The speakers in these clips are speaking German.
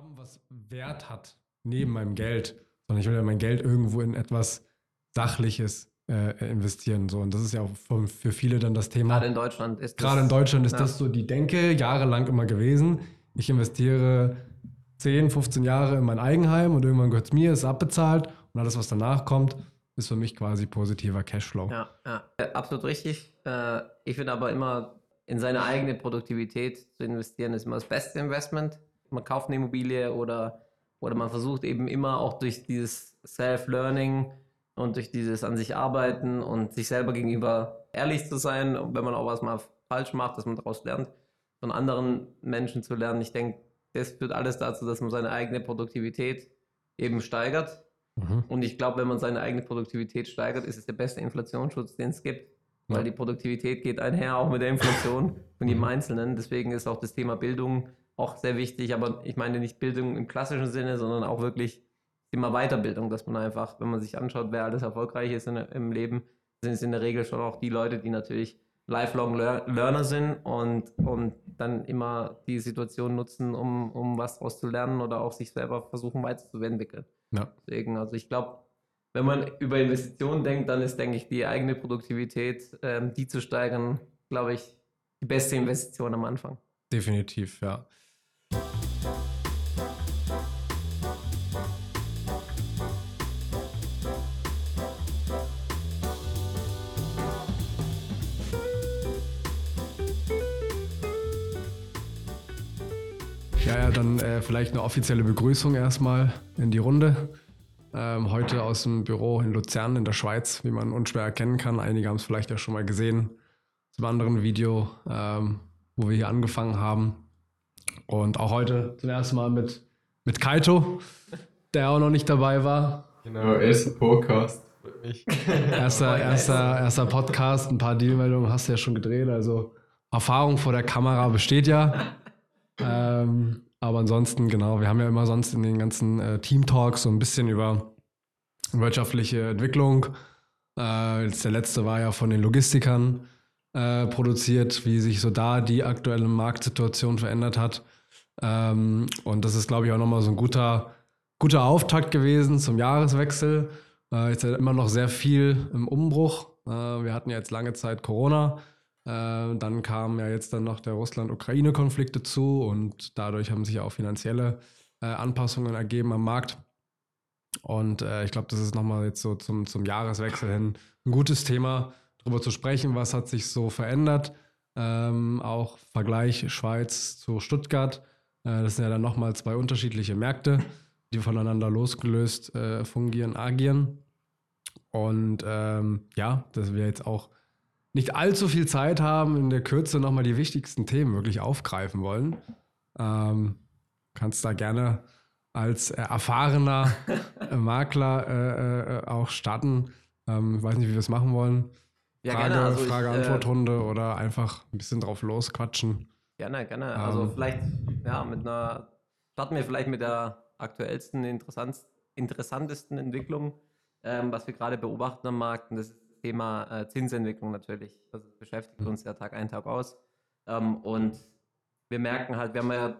haben, was Wert hat, neben meinem Geld, sondern ich will ja mein Geld irgendwo in etwas Sachliches äh, investieren. So. Und das ist ja auch für, für viele dann das Thema. Gerade in Deutschland ist das. Gerade in Deutschland ist ja. das so die Denke, jahrelang immer gewesen. Ich investiere 10, 15 Jahre in mein Eigenheim und irgendwann gehört es mir, ist abbezahlt und alles, was danach kommt, ist für mich quasi positiver Cashflow. Ja, ja. absolut richtig. Äh, ich finde aber immer, in seine eigene Produktivität zu investieren, ist immer das beste Investment. Man kauft eine Immobilie oder, oder man versucht eben immer auch durch dieses Self-Learning und durch dieses an sich arbeiten und sich selber gegenüber ehrlich zu sein, und wenn man auch was mal falsch macht, dass man daraus lernt, von anderen Menschen zu lernen. Ich denke, das führt alles dazu, dass man seine eigene Produktivität eben steigert. Mhm. Und ich glaube, wenn man seine eigene Produktivität steigert, ist es der beste Inflationsschutz, den es gibt. Ja. Weil die Produktivität geht einher auch mit der Inflation von jedem. Einzelnen. Deswegen ist auch das Thema Bildung auch sehr wichtig. Aber ich meine nicht Bildung im klassischen Sinne, sondern auch wirklich Thema Weiterbildung, dass man einfach, wenn man sich anschaut, wer alles erfolgreich ist in, im Leben, sind es in der Regel schon auch die Leute, die natürlich lifelong Learner sind und, und dann immer die Situation nutzen, um, um was daraus zu lernen oder auch sich selber versuchen weiterzuentwickeln. Ja. Deswegen, also ich glaube, wenn man über Investitionen denkt, dann ist, denke ich, die eigene Produktivität, ähm, die zu steigern, glaube ich, die beste Investition am Anfang. Definitiv, ja. Ja, ja, dann äh, vielleicht eine offizielle Begrüßung erstmal in die Runde. Ähm, heute aus dem Büro in Luzern in der Schweiz, wie man unschwer erkennen kann. Einige haben es vielleicht ja schon mal gesehen. Zum anderen Video, ähm, wo wir hier angefangen haben. Und auch heute zum ersten Mal mit, mit Kaito, der auch noch nicht dabei war. Genau, erster Podcast. erster, erster, erster Podcast, ein paar Dealmeldungen hast du ja schon gedreht. Also Erfahrung vor der Kamera besteht ja. Ähm, aber ansonsten, genau, wir haben ja immer sonst in den ganzen äh, Team-Talks so ein bisschen über wirtschaftliche Entwicklung. Äh, jetzt der letzte war ja von den Logistikern äh, produziert, wie sich so da die aktuelle Marktsituation verändert hat. Ähm, und das ist, glaube ich, auch nochmal so ein guter, guter Auftakt gewesen zum Jahreswechsel. Äh, jetzt ist ja immer noch sehr viel im Umbruch. Äh, wir hatten ja jetzt lange Zeit Corona. Äh, dann kam ja jetzt dann noch der Russland-Ukraine-Konflikt dazu und dadurch haben sich auch finanzielle äh, Anpassungen ergeben am Markt. Und äh, ich glaube, das ist nochmal jetzt so zum, zum Jahreswechsel hin ein gutes Thema, darüber zu sprechen, was hat sich so verändert. Ähm, auch Vergleich Schweiz zu Stuttgart. Äh, das sind ja dann nochmal zwei unterschiedliche Märkte, die voneinander losgelöst äh, fungieren, agieren. Und ähm, ja, dass wir jetzt auch nicht allzu viel Zeit haben, in der Kürze nochmal die wichtigsten Themen wirklich aufgreifen wollen. Ähm, kannst da gerne als äh, erfahrener äh, Makler äh, auch starten. Ähm, ich weiß nicht, wie wir es machen wollen. Ja, Frage, also Frage-Antwort-Runde äh, oder einfach ein bisschen drauf losquatschen. Gerne, gerne. Ähm, also vielleicht, ja, mit einer, starten wir vielleicht mit der aktuellsten, interessantesten Entwicklung, ähm, was wir gerade beobachten am Markt. Und das ist Thema äh, Zinsentwicklung natürlich. Das beschäftigt uns ja Tag ein, Tag aus. Ähm, und wir merken halt, wir haben ja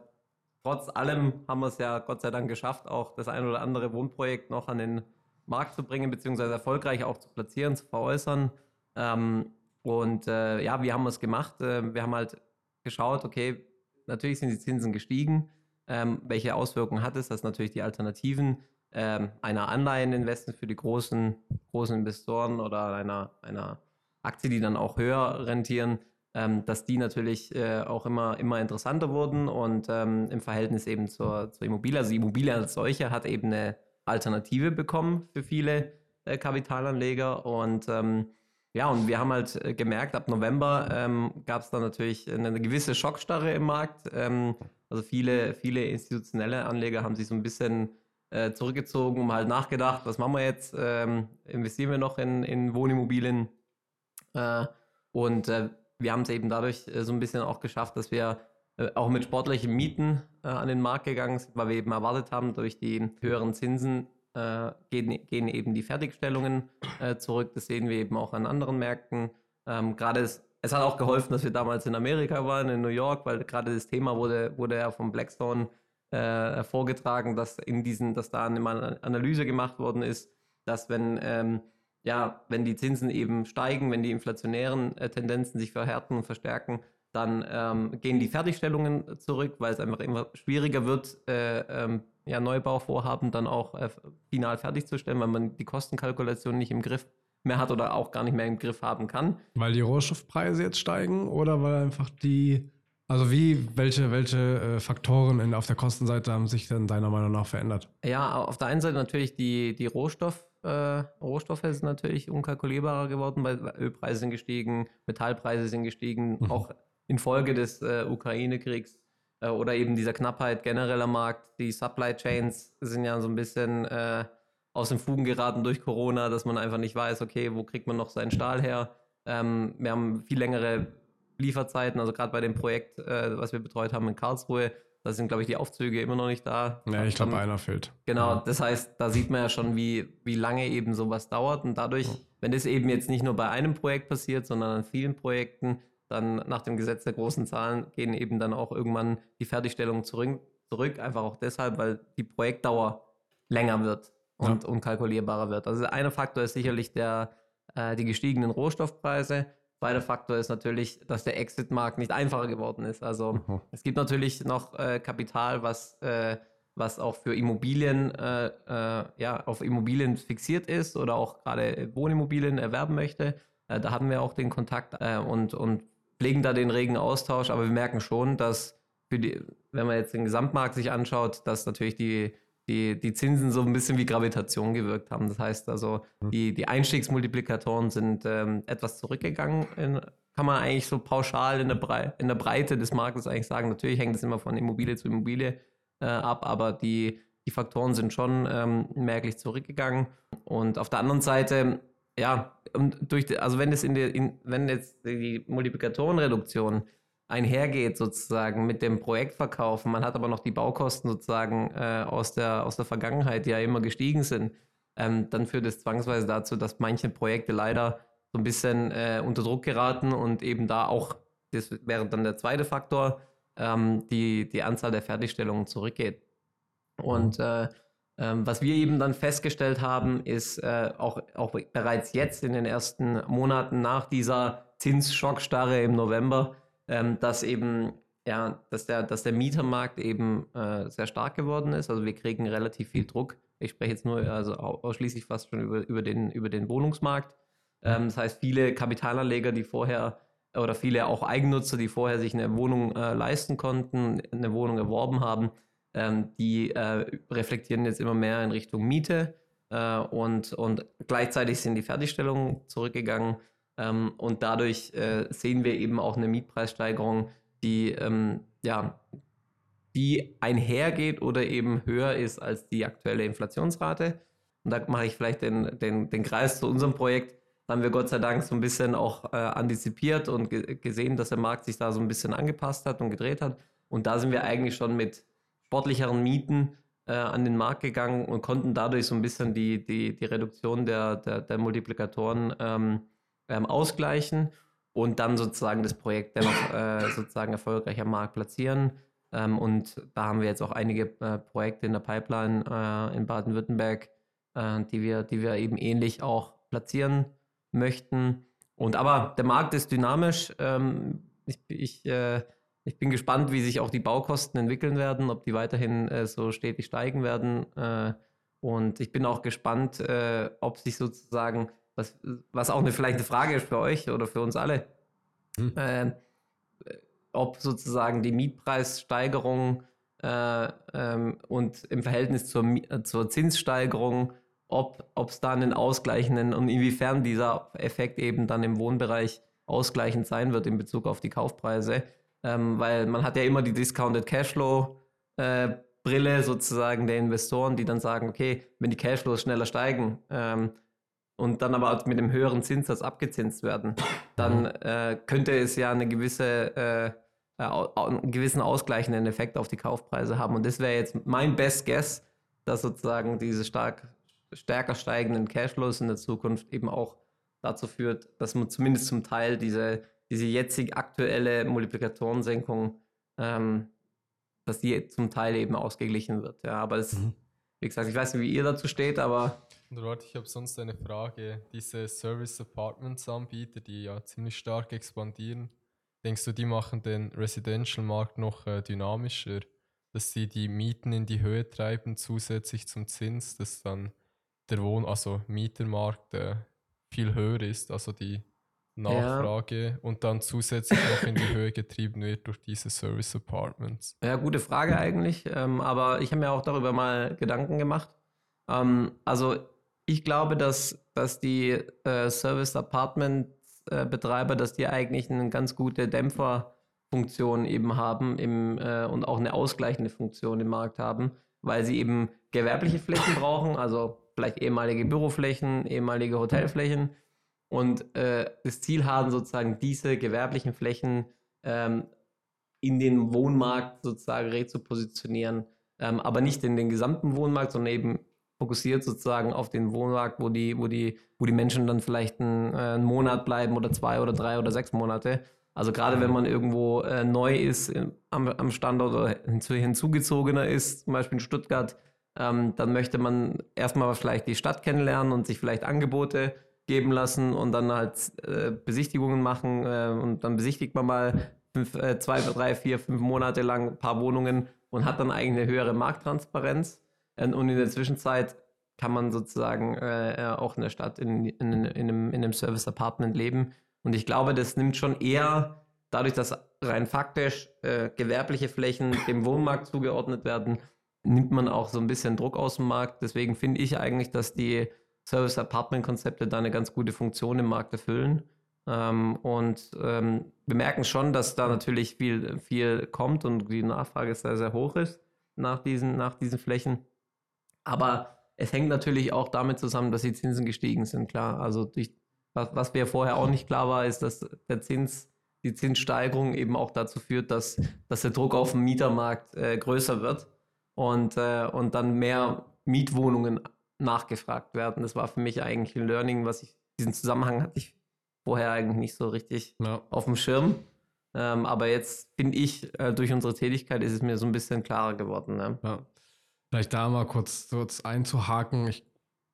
trotz allem haben wir es ja Gott sei Dank geschafft, auch das ein oder andere Wohnprojekt noch an den Markt zu bringen, beziehungsweise erfolgreich auch zu platzieren, zu veräußern. Ähm, und äh, ja, wie haben wir es gemacht? Äh, wir haben halt geschaut, okay, natürlich sind die Zinsen gestiegen. Ähm, welche Auswirkungen hat es? Das natürlich die Alternativen ähm, einer Anleiheninvestment für die großen, großen Investoren oder einer, einer Aktie, die dann auch höher rentieren, ähm, dass die natürlich äh, auch immer, immer interessanter wurden und ähm, im Verhältnis eben zur, zur Immobilie. Also die Immobilie als solche hat eben eine Alternative bekommen für viele äh, Kapitalanleger und ähm, ja, und wir haben halt äh, gemerkt, ab November ähm, gab es dann natürlich eine gewisse Schockstarre im Markt. Ähm, also viele, viele institutionelle Anleger haben sich so ein bisschen äh, zurückgezogen, um halt nachgedacht, was machen wir jetzt? Ähm, investieren wir noch in, in Wohnimmobilien? Äh, und äh, wir haben es eben dadurch äh, so ein bisschen auch geschafft, dass wir äh, auch mit sportlichen Mieten an den Markt gegangen sind, weil wir eben erwartet haben, durch die höheren Zinsen gehen, gehen eben die Fertigstellungen zurück. Das sehen wir eben auch an anderen Märkten. Ähm, gerade es, es hat auch geholfen, dass wir damals in Amerika waren, in New York, weil gerade das Thema wurde, wurde ja von Blackstone äh, vorgetragen, dass in diesen, dass da eine Analyse gemacht worden ist, dass wenn ähm, ja, wenn die Zinsen eben steigen, wenn die inflationären äh, Tendenzen sich verhärten und verstärken, dann ähm, gehen die Fertigstellungen zurück, weil es einfach immer schwieriger wird, äh, ähm, ja, Neubauvorhaben dann auch äh, final fertigzustellen, weil man die Kostenkalkulation nicht im Griff mehr hat oder auch gar nicht mehr im Griff haben kann. Weil die Rohstoffpreise jetzt steigen oder weil einfach die, also wie, welche, welche äh, Faktoren in, auf der Kostenseite haben sich denn deiner Meinung nach verändert? Ja, auf der einen Seite natürlich die, die Rohstoff, äh, Rohstoffe sind natürlich unkalkulierbarer geworden, weil Ölpreise sind gestiegen, Metallpreise sind gestiegen, mhm. auch infolge des äh, Ukraine-Kriegs äh, oder eben dieser Knappheit generell am Markt. Die Supply Chains sind ja so ein bisschen äh, aus den Fugen geraten durch Corona, dass man einfach nicht weiß, okay, wo kriegt man noch seinen Stahl her? Ähm, wir haben viel längere Lieferzeiten, also gerade bei dem Projekt, äh, was wir betreut haben in Karlsruhe, da sind, glaube ich, die Aufzüge immer noch nicht da. Ja, ich glaube, einer fehlt. Genau, ja. das heißt, da sieht man ja schon, wie, wie lange eben sowas dauert. Und dadurch, ja. wenn das eben jetzt nicht nur bei einem Projekt passiert, sondern an vielen Projekten, dann nach dem Gesetz der großen Zahlen gehen eben dann auch irgendwann die Fertigstellungen zurück, zurück einfach auch deshalb, weil die Projektdauer länger wird und ja. unkalkulierbarer wird. Also der eine Faktor ist sicherlich der, äh, die gestiegenen Rohstoffpreise. Zweiter Faktor ist natürlich, dass der Exit-Markt nicht einfacher geworden ist. Also mhm. es gibt natürlich noch äh, Kapital, was, äh, was auch für Immobilien, äh, äh, ja, auf Immobilien fixiert ist oder auch gerade Wohnimmobilien erwerben möchte. Äh, da haben wir auch den Kontakt und, und pflegen da den regen Austausch, aber wir merken schon, dass die, wenn man jetzt den Gesamtmarkt sich anschaut, dass natürlich die, die, die Zinsen so ein bisschen wie Gravitation gewirkt haben. Das heißt also, hm. die, die Einstiegsmultiplikatoren sind ähm, etwas zurückgegangen. In, kann man eigentlich so pauschal in der, in der Breite des Marktes eigentlich sagen. Natürlich hängt es immer von Immobilie zu Immobilie äh, ab, aber die, die Faktoren sind schon ähm, merklich zurückgegangen. Und auf der anderen Seite ja, und durch, die, also wenn es in der, in, wenn jetzt die Multiplikatorenreduktion einhergeht sozusagen mit dem Projektverkauf, man hat aber noch die Baukosten sozusagen äh, aus, der, aus der Vergangenheit, die ja immer gestiegen sind, ähm, dann führt es zwangsweise dazu, dass manche Projekte leider so ein bisschen äh, unter Druck geraten und eben da auch, das wäre dann der zweite Faktor, ähm, die, die Anzahl der Fertigstellungen zurückgeht. Und mhm. äh, ähm, was wir eben dann festgestellt haben, ist äh, auch, auch bereits jetzt in den ersten Monaten nach dieser Zinsschockstarre im November, ähm, dass eben ja, dass der, dass der Mietermarkt eben äh, sehr stark geworden ist. Also wir kriegen relativ viel Druck. Ich spreche jetzt nur also ausschließlich fast schon über, über, den, über den Wohnungsmarkt. Ähm, das heißt, viele Kapitalanleger, die vorher oder viele auch Eigennutzer, die vorher sich eine Wohnung äh, leisten konnten, eine Wohnung erworben haben, ähm, die äh, reflektieren jetzt immer mehr in Richtung Miete äh, und, und gleichzeitig sind die Fertigstellungen zurückgegangen ähm, und dadurch äh, sehen wir eben auch eine Mietpreissteigerung, die ähm, ja, die einhergeht oder eben höher ist als die aktuelle Inflationsrate. Und da mache ich vielleicht den, den, den Kreis zu unserem Projekt. Da haben wir Gott sei Dank so ein bisschen auch äh, antizipiert und ge gesehen, dass der Markt sich da so ein bisschen angepasst hat und gedreht hat. Und da sind wir eigentlich schon mit sportlicheren Mieten äh, an den Markt gegangen und konnten dadurch so ein bisschen die, die, die Reduktion der, der, der Multiplikatoren ähm, ähm, ausgleichen und dann sozusagen das Projekt dennoch äh, sozusagen erfolgreich am Markt platzieren. Ähm, und da haben wir jetzt auch einige äh, Projekte in der Pipeline äh, in Baden-Württemberg, äh, die, wir, die wir eben ähnlich auch platzieren möchten. Und aber der Markt ist dynamisch. Ähm, ich, ich äh, ich bin gespannt, wie sich auch die Baukosten entwickeln werden, ob die weiterhin äh, so stetig steigen werden. Äh, und ich bin auch gespannt, äh, ob sich sozusagen, was, was auch eine, vielleicht eine Frage ist für euch oder für uns alle, hm. Äh, ob sozusagen die Mietpreissteigerung äh, ähm, und im Verhältnis zur, zur Zinssteigerung, ob es da einen ausgleichenden und inwiefern dieser Effekt eben dann im Wohnbereich ausgleichend sein wird in Bezug auf die Kaufpreise ähm, weil man hat ja immer die Discounted Cashflow äh, Brille sozusagen der Investoren, die dann sagen, okay, wenn die Cashflows schneller steigen ähm, und dann aber mit dem höheren Zinssatz abgezinst werden, dann mhm. äh, könnte es ja eine gewisse äh, einen gewissen ausgleichenden Effekt auf die Kaufpreise haben. Und das wäre jetzt mein Best Guess, dass sozusagen diese stark, stärker steigenden Cashflows in der Zukunft eben auch dazu führt, dass man zumindest zum Teil diese diese jetzig aktuelle Multiplikatorensenkung, ähm, dass die zum Teil eben ausgeglichen wird. Ja, aber das, mhm. wie gesagt, ich weiß nicht, wie ihr dazu steht, aber. Warte, ich habe sonst eine Frage. Diese Service Apartments Anbieter, die ja ziemlich stark expandieren, denkst du, die machen den Residential Markt noch äh, dynamischer? Dass sie die Mieten in die Höhe treiben, zusätzlich zum Zins, dass dann der Wohn-, also Mietermarkt äh, viel höher ist, also die Nachfrage ja. und dann zusätzlich noch in die Höhe getrieben wird durch diese Service Apartments? Ja, gute Frage eigentlich, ähm, aber ich habe mir auch darüber mal Gedanken gemacht. Ähm, also ich glaube, dass, dass die äh, Service Apartment äh, Betreiber, dass die eigentlich eine ganz gute Dämpferfunktion eben haben im, äh, und auch eine ausgleichende Funktion im Markt haben, weil sie eben gewerbliche Flächen brauchen, also vielleicht ehemalige Büroflächen, ehemalige Hotelflächen und äh, das Ziel haben, sozusagen diese gewerblichen Flächen ähm, in den Wohnmarkt sozusagen rezupositionieren, ähm, aber nicht in den gesamten Wohnmarkt, sondern eben fokussiert sozusagen auf den Wohnmarkt, wo die, wo die, wo die Menschen dann vielleicht einen, äh, einen Monat bleiben oder zwei oder drei oder sechs Monate. Also gerade wenn man irgendwo äh, neu ist in, am, am, Standort oder hinzu, hinzugezogener ist, zum Beispiel in Stuttgart, ähm, dann möchte man erstmal vielleicht die Stadt kennenlernen und sich vielleicht Angebote geben lassen und dann halt äh, Besichtigungen machen äh, und dann besichtigt man mal fünf, äh, zwei, drei, vier, fünf Monate lang ein paar Wohnungen und hat dann eigentlich eine höhere Markttransparenz. und in der Zwischenzeit kann man sozusagen äh, äh, auch in der Stadt in, in, in, einem, in einem Service-Apartment leben. Und ich glaube, das nimmt schon eher dadurch, dass rein faktisch äh, gewerbliche Flächen dem Wohnmarkt zugeordnet werden, nimmt man auch so ein bisschen Druck aus dem Markt. Deswegen finde ich eigentlich, dass die Service-Apartment-Konzepte da eine ganz gute Funktion im Markt erfüllen. Ähm, und ähm, wir merken schon, dass da natürlich viel, viel kommt und die Nachfrage sehr, sehr hoch ist nach diesen, nach diesen Flächen. Aber es hängt natürlich auch damit zusammen, dass die Zinsen gestiegen sind, klar. Also durch, was, was mir vorher auch nicht klar war, ist, dass der Zins, die Zinssteigerung eben auch dazu führt, dass, dass der Druck auf dem Mietermarkt äh, größer wird und, äh, und dann mehr Mietwohnungen nachgefragt werden. Das war für mich eigentlich ein Learning, was ich, diesen Zusammenhang hatte ich vorher eigentlich nicht so richtig ja. auf dem Schirm. Ähm, aber jetzt finde ich, äh, durch unsere Tätigkeit ist es mir so ein bisschen klarer geworden. Ne? Ja. Vielleicht da mal kurz, kurz einzuhaken. Ich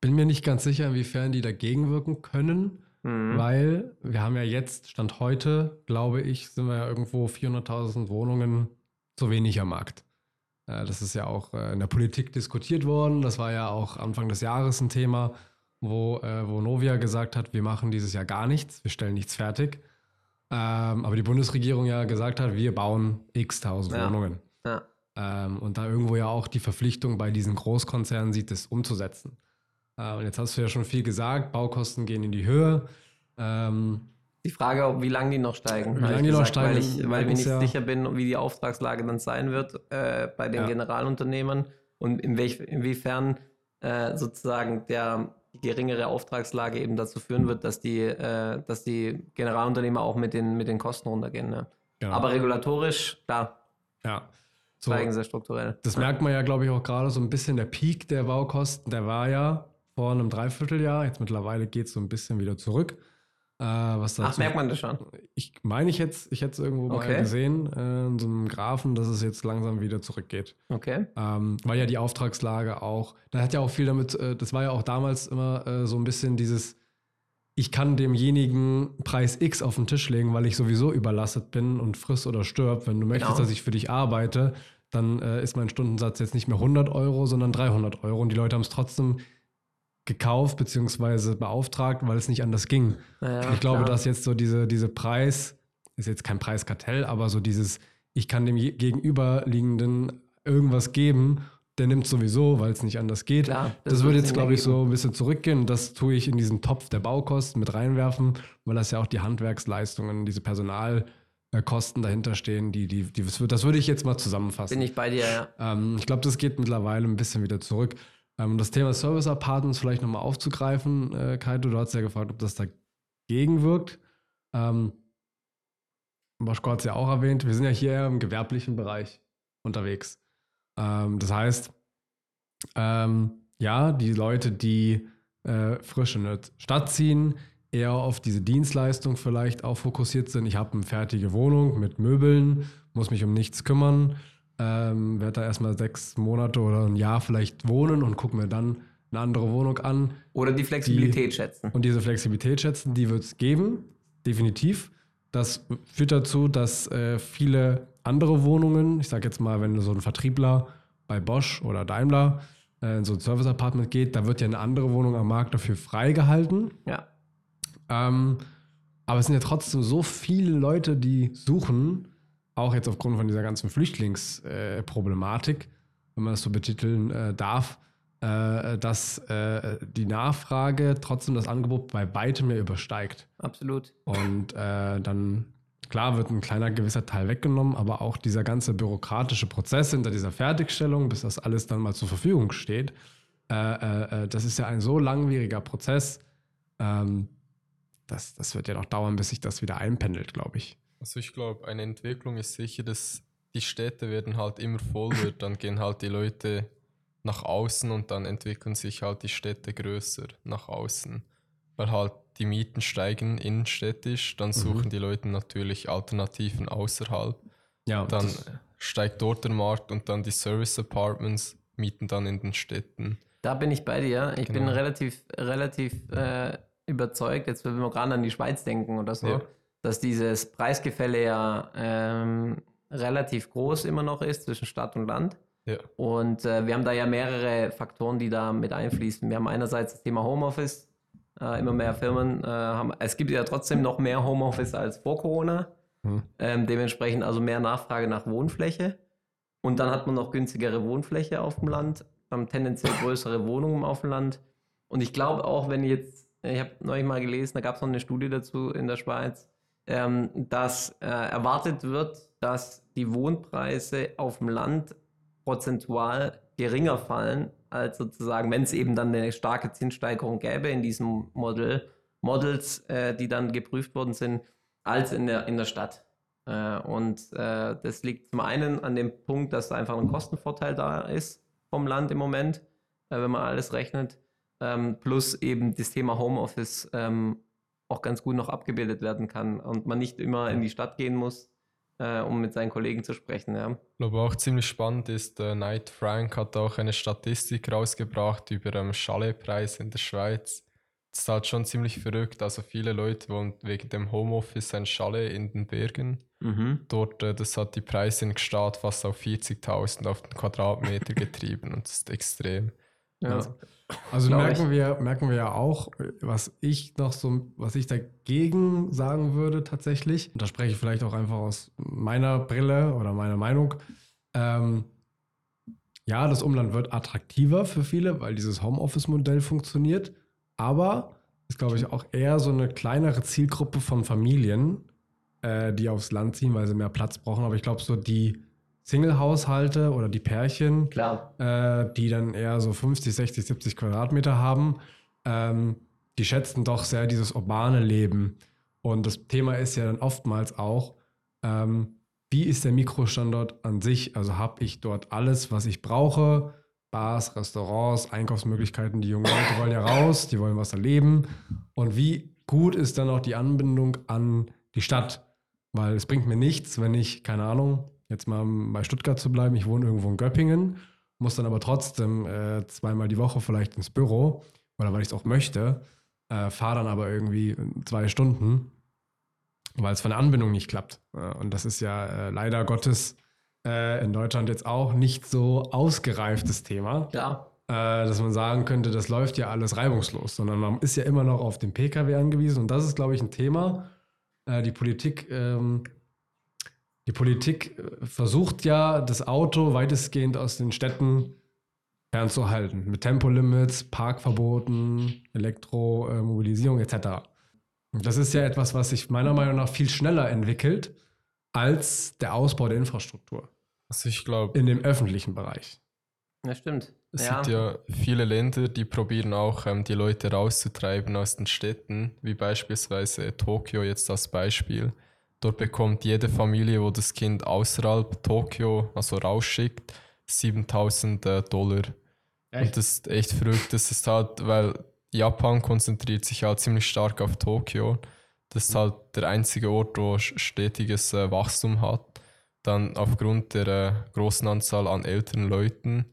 bin mir nicht ganz sicher, inwiefern die dagegen wirken können, mhm. weil wir haben ja jetzt, Stand heute, glaube ich, sind wir ja irgendwo 400.000 Wohnungen zu wenig am Markt. Äh, das ist ja auch äh, in der Politik diskutiert worden. Das war ja auch Anfang des Jahres ein Thema, wo, äh, wo Novia gesagt hat, wir machen dieses Jahr gar nichts, wir stellen nichts fertig. Ähm, aber die Bundesregierung ja gesagt hat, wir bauen x tausend ja. Wohnungen. Ja. Ähm, und da irgendwo ja auch die Verpflichtung bei diesen Großkonzernen sieht, das umzusetzen. und jetzt hast du ja schon viel gesagt, Baukosten gehen in die Höhe. Ähm, die Frage, ob, wie lange die noch steigen. Wie lange die noch steigen. Weil ich, weil ich mir nicht ja sicher bin, wie die Auftragslage dann sein wird äh, bei den ja. Generalunternehmern und in welch, inwiefern äh, sozusagen der die geringere Auftragslage eben dazu führen wird, dass die, äh, dass die Generalunternehmer auch mit den, mit den Kosten runtergehen. Ne? Genau. Aber regulatorisch, klar. Ja. So, steigen sehr strukturell. Das merkt man ja, glaube ich, auch gerade so ein bisschen. Der Peak der Baukosten, der war ja vor einem Dreivierteljahr. Jetzt mittlerweile geht es so ein bisschen wieder zurück. Äh, was Ach, merkt man das schon? Ich meine, ich hätte ich es irgendwo okay. mal gesehen, äh, in so einem Graphen, dass es jetzt langsam wieder zurückgeht. Okay. Ähm, weil ja die Auftragslage auch, da hat ja auch viel damit, äh, das war ja auch damals immer äh, so ein bisschen dieses, ich kann demjenigen Preis X auf den Tisch legen, weil ich sowieso überlastet bin und friss oder stirb. Wenn du möchtest, genau. dass ich für dich arbeite, dann äh, ist mein Stundensatz jetzt nicht mehr 100 Euro, sondern 300 Euro. Und die Leute haben es trotzdem gekauft bzw. beauftragt, weil es nicht anders ging. Ja, ich glaube, klar. dass jetzt so diese, diese Preis, ist jetzt kein Preiskartell, aber so dieses, ich kann dem Gegenüberliegenden irgendwas geben, der nimmt sowieso, weil es nicht anders geht. Klar, das, das wird jetzt, glaube ich, so ein bisschen zurückgehen. Das tue ich in diesen Topf der Baukosten mit reinwerfen, weil das ja auch die Handwerksleistungen, diese Personalkosten dahinter stehen, die, die, die, das würde ich jetzt mal zusammenfassen. Bin ich bei dir, ja. Ähm, ich glaube, das geht mittlerweile ein bisschen wieder zurück. Ähm, das Thema Service Apartments vielleicht nochmal aufzugreifen, äh, Kaito, du hast ja gefragt, ob das dagegen wirkt. Ähm, Boschko hat es ja auch erwähnt, wir sind ja hier im gewerblichen Bereich unterwegs. Ähm, das heißt, ähm, ja, die Leute, die äh, frisch in der Stadt ziehen, eher auf diese Dienstleistung vielleicht auch fokussiert sind. Ich habe eine fertige Wohnung mit Möbeln, muss mich um nichts kümmern ähm, werde da erstmal sechs Monate oder ein Jahr vielleicht wohnen und gucke mir dann eine andere Wohnung an. Oder die Flexibilität die, schätzen. Und diese Flexibilität schätzen, die wird es geben, definitiv. Das führt dazu, dass äh, viele andere Wohnungen, ich sage jetzt mal, wenn so ein Vertriebler bei Bosch oder Daimler äh, in so ein Service-Apartment geht, da wird ja eine andere Wohnung am Markt dafür freigehalten. Ja. Ähm, aber es sind ja trotzdem so viele Leute, die suchen, auch jetzt aufgrund von dieser ganzen Flüchtlingsproblematik, wenn man das so betiteln äh, darf, äh, dass äh, die Nachfrage trotzdem das Angebot bei weitem mehr übersteigt. Absolut. Und dann, klar, wird ein kleiner gewisser Teil weggenommen, aber auch dieser ganze bürokratische Prozess hinter dieser Fertigstellung, bis das alles dann mal zur Verfügung steht, das ist ja ein so langwieriger Prozess. Ähm, das, das wird ja noch dauern, bis sich das wieder einpendelt, glaube ich. Also ich glaube, eine Entwicklung ist sicher, dass die Städte werden halt immer voller, dann gehen halt die Leute nach außen und dann entwickeln sich halt die Städte größer nach außen. Weil halt die Mieten steigen innenstädtisch, dann mhm. suchen mhm. die Leute natürlich Alternativen außerhalb. Ja, dann steigt dort der Markt und dann die Service Apartments mieten dann in den Städten. Da bin ich bei dir. Ich genau. bin relativ, relativ äh, überzeugt, jetzt wenn wir gerade an die Schweiz denken oder so, ja. Dass dieses Preisgefälle ja ähm, relativ groß immer noch ist zwischen Stadt und Land. Ja. Und äh, wir haben da ja mehrere Faktoren, die da mit einfließen. Wir haben einerseits das Thema Homeoffice. Äh, immer mehr Firmen äh, haben, es gibt ja trotzdem noch mehr Homeoffice als vor Corona. Hm. Ähm, dementsprechend also mehr Nachfrage nach Wohnfläche. Und dann hat man noch günstigere Wohnfläche auf dem Land, ähm, tendenziell größere Wohnungen auf dem Land. Und ich glaube auch, wenn jetzt, ich habe neulich mal gelesen, da gab es noch eine Studie dazu in der Schweiz, ähm, dass äh, erwartet wird, dass die Wohnpreise auf dem Land prozentual geringer fallen, als sozusagen, wenn es eben dann eine starke Zinssteigerung gäbe in diesem Model, Models, äh, die dann geprüft worden sind, als in der, in der Stadt. Äh, und äh, das liegt zum einen an dem Punkt, dass einfach ein Kostenvorteil da ist vom Land im Moment, äh, wenn man alles rechnet, ähm, plus eben das Thema Homeoffice ähm, auch ganz gut noch abgebildet werden kann und man nicht immer in die Stadt gehen muss, äh, um mit seinen Kollegen zu sprechen. Ja. Ich glaube auch ziemlich spannend ist, äh, Knight Frank hat auch eine Statistik rausgebracht über den ähm, Chaletpreis in der Schweiz. Das ist halt schon ziemlich verrückt. Also viele Leute wollen wegen dem Homeoffice ein Chalet in den Bergen. Mhm. Dort, äh, das hat die Preise in Gstaad fast auf 40.000 auf den Quadratmeter getrieben und das ist extrem. Ja. Also, also merken wir, merken wir ja auch, was ich noch so, was ich dagegen sagen würde tatsächlich, und da spreche ich vielleicht auch einfach aus meiner Brille oder meiner Meinung, ähm, ja, das Umland wird attraktiver für viele, weil dieses Homeoffice-Modell funktioniert, aber ist, glaube ich, auch eher so eine kleinere Zielgruppe von Familien, äh, die aufs Land ziehen, weil sie mehr Platz brauchen. Aber ich glaube, so die Single-Haushalte oder die Pärchen, äh, die dann eher so 50, 60, 70 Quadratmeter haben, ähm, die schätzen doch sehr dieses urbane Leben. Und das Thema ist ja dann oftmals auch, ähm, wie ist der Mikrostandort an sich? Also habe ich dort alles, was ich brauche? Bars, Restaurants, Einkaufsmöglichkeiten. Die jungen Leute wollen ja raus, die wollen was erleben. Und wie gut ist dann auch die Anbindung an die Stadt? Weil es bringt mir nichts, wenn ich, keine Ahnung, jetzt mal bei Stuttgart zu bleiben, ich wohne irgendwo in Göppingen, muss dann aber trotzdem äh, zweimal die Woche vielleicht ins Büro oder weil ich es auch möchte, äh, fahre dann aber irgendwie zwei Stunden, weil es von der Anbindung nicht klappt. Äh, und das ist ja äh, leider Gottes äh, in Deutschland jetzt auch nicht so ausgereiftes Thema. Ja. Äh, dass man sagen könnte, das läuft ja alles reibungslos, sondern man ist ja immer noch auf den Pkw angewiesen und das ist, glaube ich, ein Thema. die Politik ähm, die Politik äh, versucht ja, das Auto weitestgehend aus den Städten fernzuhalten. Mit Tempolimits, Parkverboten, Elektromobilisierung etc. Das ist ja etwas, was sich meiner Meinung nach viel schneller entwickelt als der Ausbau der Infrastruktur. Also ich glaube. In dem öffentlichen Bereich. Ja, stimmt. Es ja. gibt ja viele Länder, die probieren auch, ähm, die Leute rauszutreiben aus den Städten, wie beispielsweise Tokio jetzt als Beispiel. Dort bekommt jede Familie, wo das Kind außerhalb Tokio, also rausschickt, 7000 äh, Dollar. Echt? Und das ist echt verrückt. Das ist halt, weil Japan konzentriert sich halt ziemlich stark auf Tokio. Das ist halt der einzige Ort, wo stetiges äh, Wachstum hat. dann aufgrund der äh, großen Anzahl an älteren Leuten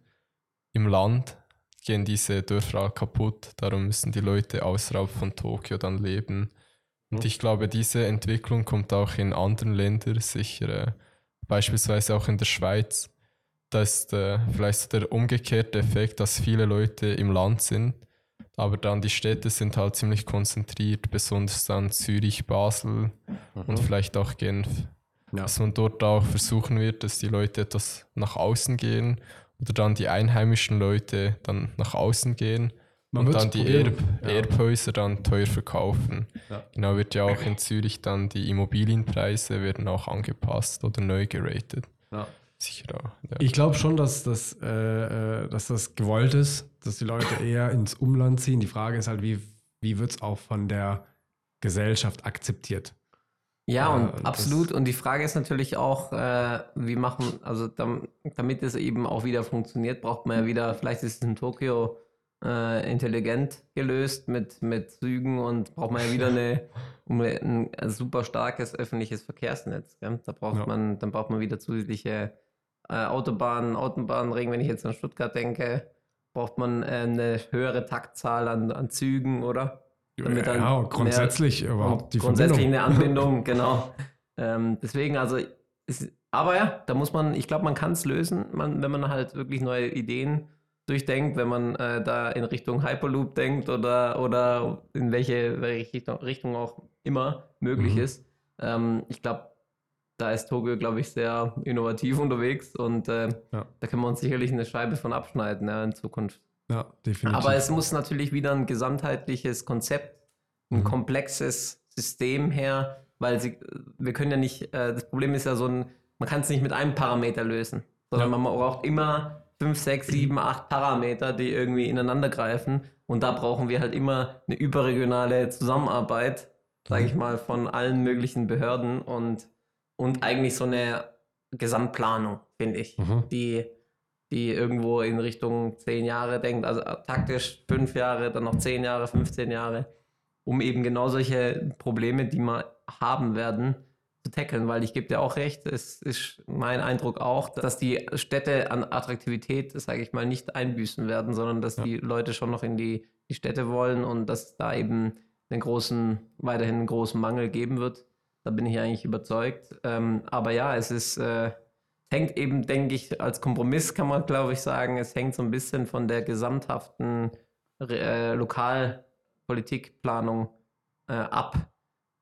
im Land gehen diese Dörfer kaputt. Darum müssen die Leute außerhalb von Tokio dann leben. Und ich glaube, diese Entwicklung kommt auch in anderen Ländern sicher, äh, beispielsweise auch in der Schweiz. Da ist äh, vielleicht so der umgekehrte Effekt, dass viele Leute im Land sind, aber dann die Städte sind halt ziemlich konzentriert, besonders dann Zürich, Basel mhm. und vielleicht auch Genf. Ja. Dass man dort auch versuchen wird, dass die Leute etwas nach außen gehen oder dann die einheimischen Leute dann nach außen gehen man und dann die Erb ja. Erbhäuser dann teuer verkaufen. Ja. Genau wird ja auch in Zürich dann die Immobilienpreise werden auch angepasst oder neu geratet. Ja. Sicher auch. Ja. Ich glaube schon, dass das, äh, äh, dass das gewollt ist, dass die Leute eher ins Umland ziehen. Die Frage ist halt, wie, wie wird es auch von der Gesellschaft akzeptiert? Ja, und äh, absolut. Und die Frage ist natürlich auch, äh, wie machen, also damit, damit es eben auch wieder funktioniert, braucht man ja wieder, vielleicht ist es in Tokio äh, intelligent gelöst mit, mit Zügen und braucht man ja wieder eine, ein, ein super starkes öffentliches Verkehrsnetz. Gell? Da braucht ja. man, dann braucht man wieder zusätzliche äh, Autobahnen, Autobahnring, wenn ich jetzt an Stuttgart denke, braucht man äh, eine höhere Taktzahl an, an Zügen, oder? Damit dann ja, grundsätzlich überhaupt die Grundsätzlich Verbindung. eine Anbindung, genau. Ähm, deswegen, also, ist, aber ja, da muss man, ich glaube, man kann es lösen, man, wenn man halt wirklich neue Ideen durchdenkt, wenn man äh, da in Richtung Hyperloop denkt oder, oder in welche Richtung, Richtung auch immer möglich mhm. ist. Ähm, ich glaube, da ist Tokio, glaube ich, sehr innovativ unterwegs und äh, ja. da können wir uns sicherlich eine Scheibe von abschneiden ja, in Zukunft. Ja, definitiv. Aber es muss natürlich wieder ein gesamtheitliches Konzept, ein mhm. komplexes System her, weil sie, wir können ja nicht, äh, das Problem ist ja so ein, man kann es nicht mit einem Parameter lösen, sondern ja. man braucht immer fünf, sechs, sieben, acht Parameter, die irgendwie ineinander greifen. Und da brauchen wir halt immer eine überregionale Zusammenarbeit, sage ich mal, von allen möglichen Behörden und, und eigentlich so eine Gesamtplanung, finde ich, mhm. die, die irgendwo in Richtung zehn Jahre denkt, also taktisch fünf Jahre, dann noch zehn Jahre, 15 Jahre, um eben genau solche Probleme, die wir haben werden, zu tackeln, weil ich gebe dir auch recht, es ist mein Eindruck auch, dass die Städte an Attraktivität, sage ich mal, nicht einbüßen werden, sondern dass ja. die Leute schon noch in die, die Städte wollen und dass da eben einen großen, weiterhin einen großen Mangel geben wird. Da bin ich eigentlich überzeugt. Ähm, aber ja, es ist, äh, hängt eben, denke ich, als Kompromiss kann man, glaube ich, sagen, es hängt so ein bisschen von der gesamthaften äh, Lokalpolitikplanung äh, ab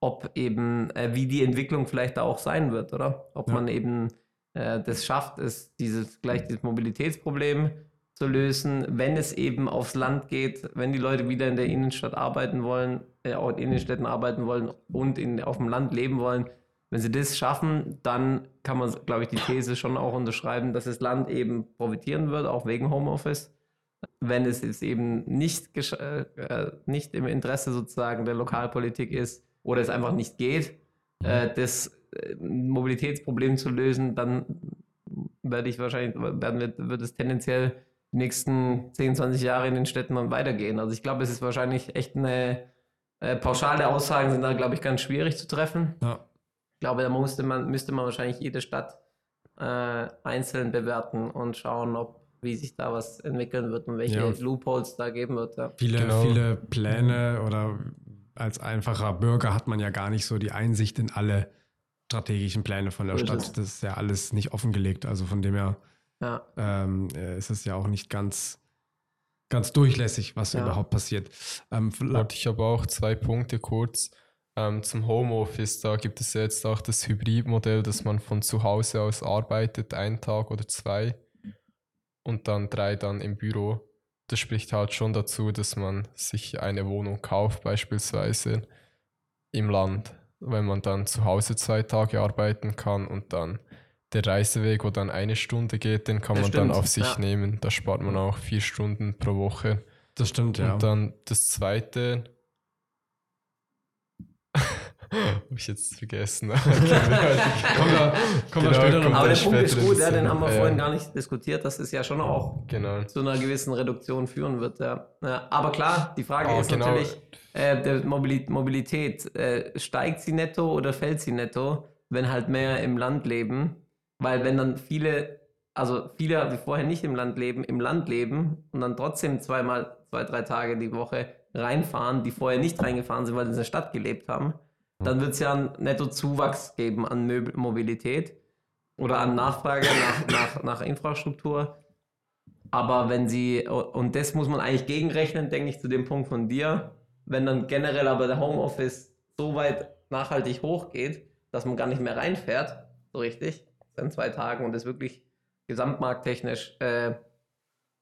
ob eben, äh, wie die Entwicklung vielleicht da auch sein wird, oder? Ob ja. man eben äh, das schafft, es dieses gleich dieses Mobilitätsproblem zu lösen, wenn es eben aufs Land geht, wenn die Leute wieder in der Innenstadt arbeiten wollen, äh, auch in Innenstädten arbeiten wollen und in, auf dem Land leben wollen. Wenn sie das schaffen, dann kann man, glaube ich, die These schon auch unterschreiben, dass das Land eben profitieren wird, auch wegen Homeoffice. Wenn es jetzt eben nicht, äh, äh, nicht im Interesse sozusagen der Lokalpolitik ist, oder es einfach nicht geht, mhm. äh, das äh, Mobilitätsproblem zu lösen, dann werde ich wahrscheinlich, werden wir, wird es tendenziell die nächsten 10, 20 Jahre in den Städten dann weitergehen. Also ich glaube, es ist wahrscheinlich echt eine äh, pauschale Aussagen sind da, glaube ich, ganz schwierig zu treffen. Ja. Ich glaube, da musste man, müsste man wahrscheinlich jede Stadt äh, einzeln bewerten und schauen, ob wie sich da was entwickeln wird und welche ja. Loopholes da geben wird. Ja. Viele, genau. viele Pläne oder als einfacher Bürger hat man ja gar nicht so die Einsicht in alle strategischen Pläne von der so Stadt. Das ist ja alles nicht offengelegt. Also von dem her ja. ähm, äh, ist es ja auch nicht ganz, ganz durchlässig, was ja. überhaupt passiert. Ähm, ich habe auch zwei Punkte kurz. Ähm, zum Homeoffice, da gibt es jetzt auch das Hybridmodell, dass man von zu Hause aus arbeitet, einen Tag oder zwei und dann drei dann im Büro das spricht halt schon dazu, dass man sich eine Wohnung kauft, beispielsweise im Land, wenn man dann zu Hause zwei Tage arbeiten kann und dann der Reiseweg, wo dann eine Stunde geht, den kann das man stimmt, dann auf sich ja. nehmen. Da spart man auch vier Stunden pro Woche. Das stimmt, ja. Und dann das zweite, Habe ich jetzt vergessen. kommen wir, kommen genau, später noch. Aber der Punkt ist gut, ja, den haben wir ja. vorhin gar nicht diskutiert, dass es ja schon auch genau. zu einer gewissen Reduktion führen wird. Ja. aber klar, die Frage oh, ist genau. natürlich, äh, der Mobilität, äh, steigt sie netto oder fällt sie netto, wenn halt mehr im Land leben? Weil wenn dann viele, also viele, die vorher nicht im Land leben, im Land leben und dann trotzdem zweimal, zwei, drei Tage die Woche reinfahren, die vorher nicht reingefahren sind, weil sie in der Stadt gelebt haben, dann wird es ja einen Nettozuwachs geben an Möbel Mobilität oder an Nachfrage nach, nach, nach Infrastruktur. Aber wenn sie, und das muss man eigentlich gegenrechnen, denke ich, zu dem Punkt von dir, wenn dann generell aber der Homeoffice so weit nachhaltig hochgeht, dass man gar nicht mehr reinfährt, so richtig, in zwei Tagen und es wirklich gesamtmarkttechnisch äh,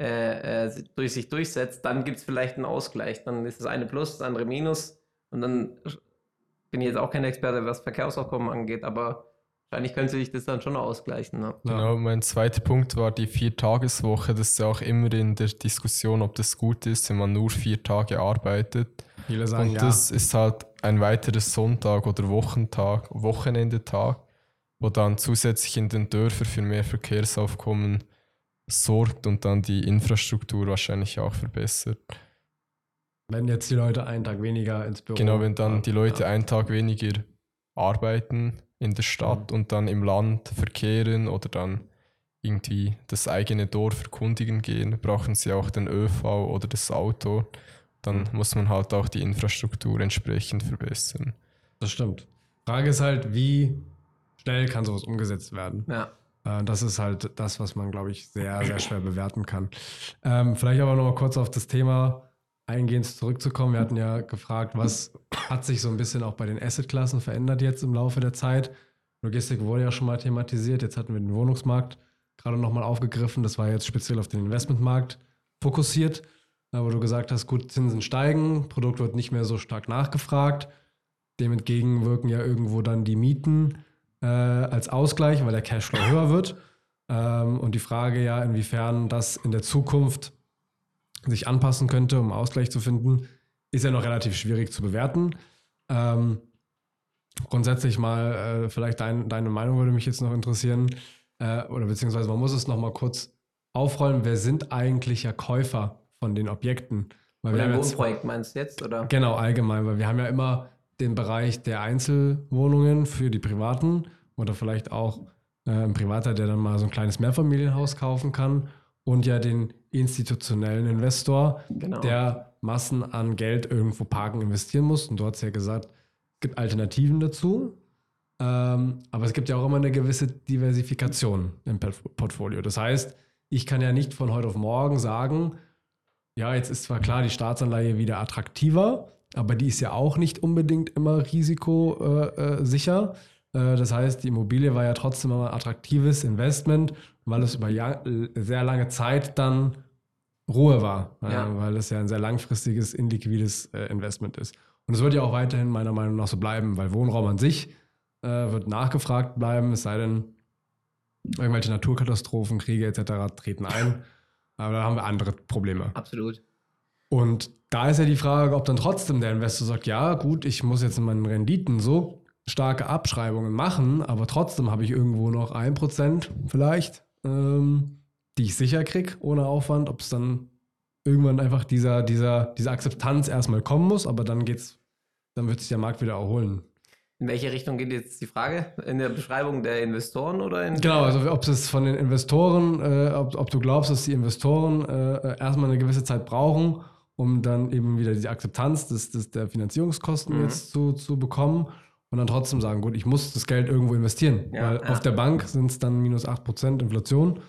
äh, äh, durch sich durchsetzt, dann gibt es vielleicht einen Ausgleich. Dann ist das eine Plus, das andere Minus und dann bin jetzt auch kein Experte, was Verkehrsaufkommen angeht, aber wahrscheinlich könnte sich das dann schon ausgleichen. Ne? Genau, mein zweiter Punkt war die Vier-Tageswoche. Das ist ja auch immer in der Diskussion, ob das gut ist, wenn man nur vier Tage arbeitet. Viele sagen, Und ja. das ist halt ein weiteres Sonntag oder Wochentag, Wochenendetag, wo dann zusätzlich in den Dörfern für mehr Verkehrsaufkommen sorgt und dann die Infrastruktur wahrscheinlich auch verbessert. Wenn jetzt die Leute einen Tag weniger ins Büro Genau, wenn dann die Leute Ja. einen Tag weniger arbeiten in der Stadt und dann im Land verkehren oder dann irgendwie das eigene Dorf erkundigen gehen, brauchen sie auch den ÖV oder das Auto. Dann muss man halt auch die Infrastruktur entsprechend verbessern. Das stimmt. Frage ist halt, wie schnell kann sowas umgesetzt werden? Ja. Äh, Das ist halt das, was man, glaube ich, sehr, sehr schwer bewerten kann. Ähm, vielleicht aber noch mal kurz auf das Thema eingehend zurückzukommen. Wir hatten ja gefragt, was hat sich so ein bisschen auch bei den Assetklassen verändert jetzt im Laufe der Zeit? Logistik wurde ja schon mal thematisiert. Jetzt hatten wir den Wohnungsmarkt gerade noch mal aufgegriffen. Das war jetzt speziell auf den Investmentmarkt fokussiert, wo du gesagt hast, gut, Zinsen steigen, Produkt wird nicht mehr so stark nachgefragt. Dem entgegen wirken ja irgendwo dann die Mieten äh, als Ausgleich, weil der Cashflow höher wird. Ähm, und die Frage ja, inwiefern das in der Zukunft sich anpassen könnte, um Ausgleich zu finden, ist ja noch relativ schwierig zu bewerten. Ähm, grundsätzlich mal, äh, vielleicht dein, deine Meinung würde mich jetzt noch interessieren, äh, oder beziehungsweise man muss es noch mal kurz aufrollen, wer sind eigentlich ja Käufer von den Objekten? Weil Oder haben ein jetzt- Wohnprojekt meinst du jetzt? Oder? Genau, allgemein, weil wir haben ja immer den Bereich der Einzelwohnungen für die Privaten oder vielleicht auch äh, ein Privater, der dann mal so ein kleines Mehrfamilienhaus kaufen kann und ja den institutionellen Investor, Genau. der Massen an Geld irgendwo parken investieren muss. Und du hast ja gesagt, es gibt Alternativen dazu. Ähm, aber es gibt ja auch immer eine gewisse Diversifikation im Portfolio. Das heißt, ich kann ja nicht von heute auf morgen sagen, ja, jetzt ist zwar klar die Staatsanleihe wieder attraktiver, aber die ist ja auch nicht unbedingt immer risikosicher. Äh, äh, das heißt, die Immobilie war ja trotzdem immer ein attraktives Investment, weil es über ja, sehr lange Zeit dann Ruhe war, äh, Ja. weil es ja ein sehr langfristiges, inliquides äh, Investment ist. Und es wird ja auch weiterhin meiner Meinung nach so bleiben, weil Wohnraum an sich äh, wird nachgefragt bleiben, es sei denn, irgendwelche Naturkatastrophen, Kriege etc. treten ein. Aber da haben wir andere Probleme. Absolut. Und da ist ja die Frage, ob dann trotzdem der Investor sagt, ja gut, ich muss jetzt in meinen Renditen so starke Abschreibungen machen, aber trotzdem habe ich irgendwo noch ein Prozent vielleicht, ähm, die ich sicher kriege ohne Aufwand, ob es dann irgendwann einfach dieser, dieser, diese Akzeptanz erstmal kommen muss, aber dann geht's, dann wird sich der Markt wieder erholen. In welche Richtung geht jetzt die Frage? In der Beschreibung der Investoren oder in Genau, also ob es von den Investoren, äh, ob, ob du glaubst, dass die Investoren äh, erstmal eine gewisse Zeit brauchen, um dann eben wieder die Akzeptanz des, des, der Finanzierungskosten Mhm. jetzt zu, zu bekommen und dann trotzdem sagen, gut, ich muss das Geld irgendwo investieren, Ja, weil ja. auf der Bank sind es dann minus 8% Inflation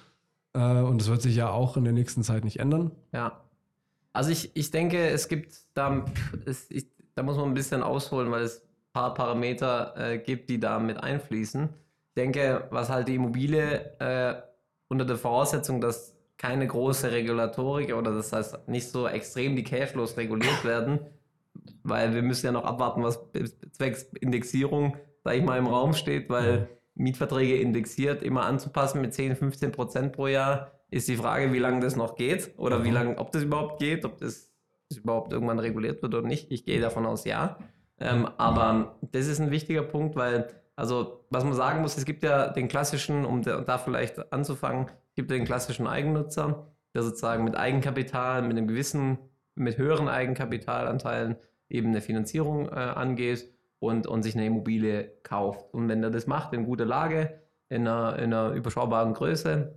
äh, und das wird sich ja auch in der nächsten Zeit nicht ändern. Ja. Also ich, ich denke, es gibt da, es, ich, da muss man ein bisschen ausholen, weil es ein paar Parameter äh, gibt, die da mit einfließen. Ich denke, was halt die Immobilie äh, unter der Voraussetzung, dass keine große Regulatorik oder das heißt nicht so extrem die Cashflows reguliert werden, weil wir müssen ja noch abwarten, was zwecks Indexierung, sag ich mal, im Raum steht, weil Mietverträge indexiert immer anzupassen mit 10, 15 Prozent pro Jahr, ist die Frage, wie lange das noch geht oder wie lange, ob das überhaupt geht, ob das, das überhaupt irgendwann reguliert wird oder nicht. Ich gehe davon aus, ja. Ähm, aber das ist ein wichtiger Punkt, weil, also, was man sagen muss, es gibt ja den klassischen, um da, da vielleicht anzufangen, es gibt ja den klassischen Eigennutzer, der sozusagen mit Eigenkapital, mit einem gewissen, mit höheren Eigenkapitalanteilen eben eine Finanzierung äh, angeht und, und sich eine Immobilie kauft. Und wenn er das macht in guter Lage, in einer, in einer überschaubaren Größe.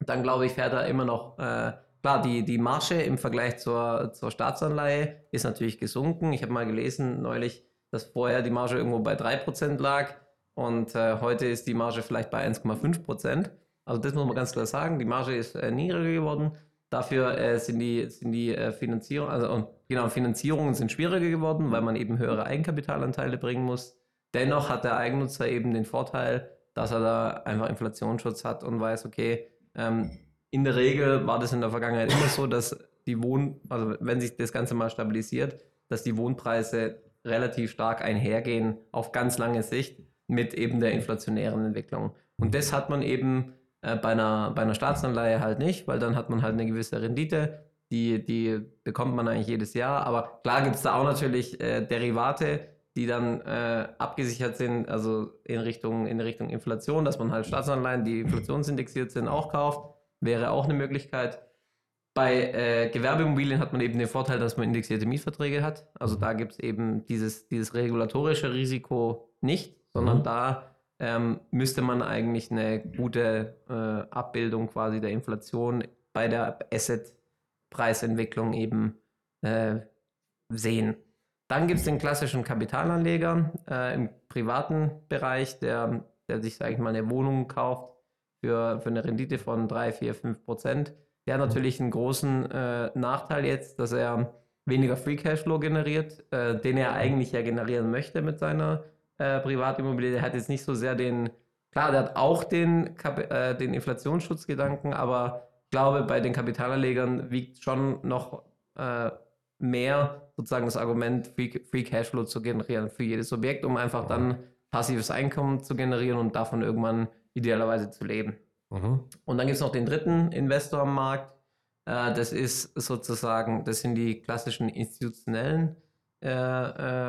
Dann glaube ich, fährt er immer noch, äh, klar, die, die Marge im Vergleich zur, zur Staatsanleihe ist natürlich gesunken. Ich habe mal gelesen neulich, dass vorher die Marge irgendwo bei 3% lag und äh, heute ist die Marge vielleicht bei 1,5%. Also das muss man ganz klar sagen, die Marge ist äh, niedriger geworden. Dafür äh, sind die, sind die äh, Finanzierung, also genau, Finanzierungen sind schwieriger geworden, weil man eben höhere Eigenkapitalanteile bringen muss. Dennoch hat der Eigennutzer eben den Vorteil, dass er da einfach Inflationsschutz hat und weiß, okay, ähm, in der Regel war das in der Vergangenheit immer so, dass die Wohn, also wenn sich das Ganze mal stabilisiert, dass die Wohnpreise relativ stark einhergehen auf ganz lange Sicht mit eben der inflationären Entwicklung. Und das hat man eben äh, bei, einer, bei einer Staatsanleihe halt nicht, weil dann hat man halt eine gewisse Rendite, die, die bekommt man eigentlich jedes Jahr. Aber klar gibt es da auch natürlich äh, Derivate, die dann äh, abgesichert sind, also in Richtung, in Richtung Inflation, dass man halt Staatsanleihen, die inflationsindexiert sind, auch kauft, wäre auch eine Möglichkeit. Bei äh, Gewerbeimmobilien hat man eben den Vorteil, dass man indexierte Mietverträge hat. Also da gibt es eben dieses, dieses regulatorische Risiko nicht, sondern mhm. da ähm, müsste man eigentlich eine gute äh, Abbildung quasi der Inflation bei der Asset-Preisentwicklung eben äh, sehen. Dann gibt es den klassischen Kapitalanleger äh, im privaten Bereich, der, der sich, sage ich mal, eine Wohnung kauft für, für eine Rendite von 3, 4, 5 Prozent. Der hat natürlich einen großen äh, Nachteil jetzt, dass er weniger Free Cashflow generiert, äh, den er eigentlich ja generieren möchte mit seiner äh, Privatimmobilie. Der hat jetzt nicht so sehr den, klar, der hat auch den, äh, den Inflationsschutzgedanken, aber ich glaube, bei den Kapitalanlegern wiegt schon noch äh, mehr sozusagen das Argument, Free, Free Cashflow zu generieren für jedes Objekt, um einfach dann passives Einkommen zu generieren und davon irgendwann idealerweise zu leben. Mhm. Und dann gibt es noch den dritten Investor am Markt. Äh, das ist sozusagen, das sind die klassischen institutionellen äh,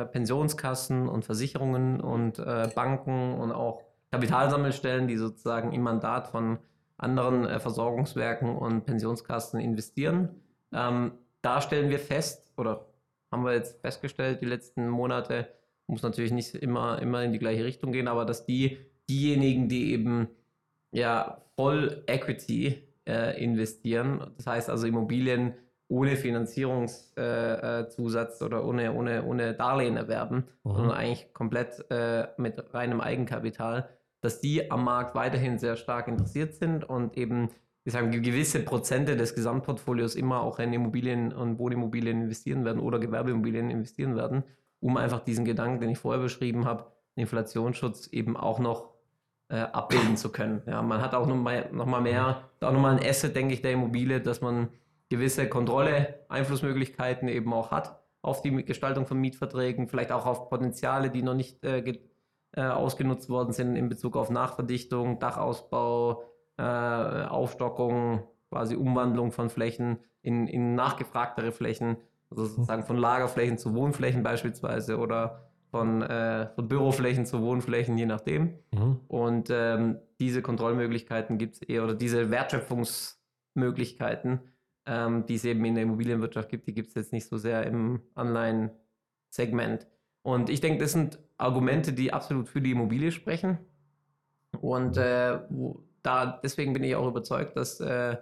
äh, Pensionskassen und Versicherungen und äh, Banken und auch Kapitalsammelstellen, die sozusagen im Mandat von anderen äh, Versorgungswerken und Pensionskassen investieren. Ähm, da stellen wir fest, oder haben wir jetzt festgestellt, die letzten Monate, muss natürlich nicht immer, immer in die gleiche Richtung gehen, aber dass die, diejenigen, die eben ja voll Equity äh, investieren, das heißt also Immobilien ohne Finanzierungszusatz äh, äh oder ohne, ohne, ohne Darlehen erwerben, mhm. sondern eigentlich komplett äh, mit reinem Eigenkapital, dass die am Markt weiterhin sehr stark interessiert sind und eben wir sagen, gewisse Prozente des Gesamtportfolios immer auch in Immobilien und Wohnimmobilien investieren werden oder Gewerbeimmobilien investieren werden, um einfach diesen Gedanken, den ich vorher beschrieben habe, Inflationsschutz eben auch noch äh, abbilden zu können. Ja, man hat auch noch mal, noch mal mehr, auch noch mal ein Asset, denke ich, der Immobilie, dass man gewisse Kontrolle, Einflussmöglichkeiten eben auch hat auf die Gestaltung von Mietverträgen, vielleicht auch auf Potenziale, die noch nicht äh, äh, ausgenutzt worden sind in Bezug auf Nachverdichtung, Dachausbau, äh, Aufstockung, quasi Umwandlung von Flächen in, in nachgefragtere Flächen, also sozusagen von Lagerflächen zu Wohnflächen beispielsweise oder von, äh, von Büroflächen zu Wohnflächen, je nachdem. Mhm. Und ähm, diese Kontrollmöglichkeiten gibt es eher, oder diese Wertschöpfungsmöglichkeiten, ähm, die es eben in der Immobilienwirtschaft gibt, die gibt es jetzt nicht so sehr im Online-Segment. Und ich denke, das sind Argumente, die absolut für die Immobilie sprechen. Und äh, wo, da, deswegen bin ich auch überzeugt, dass, äh,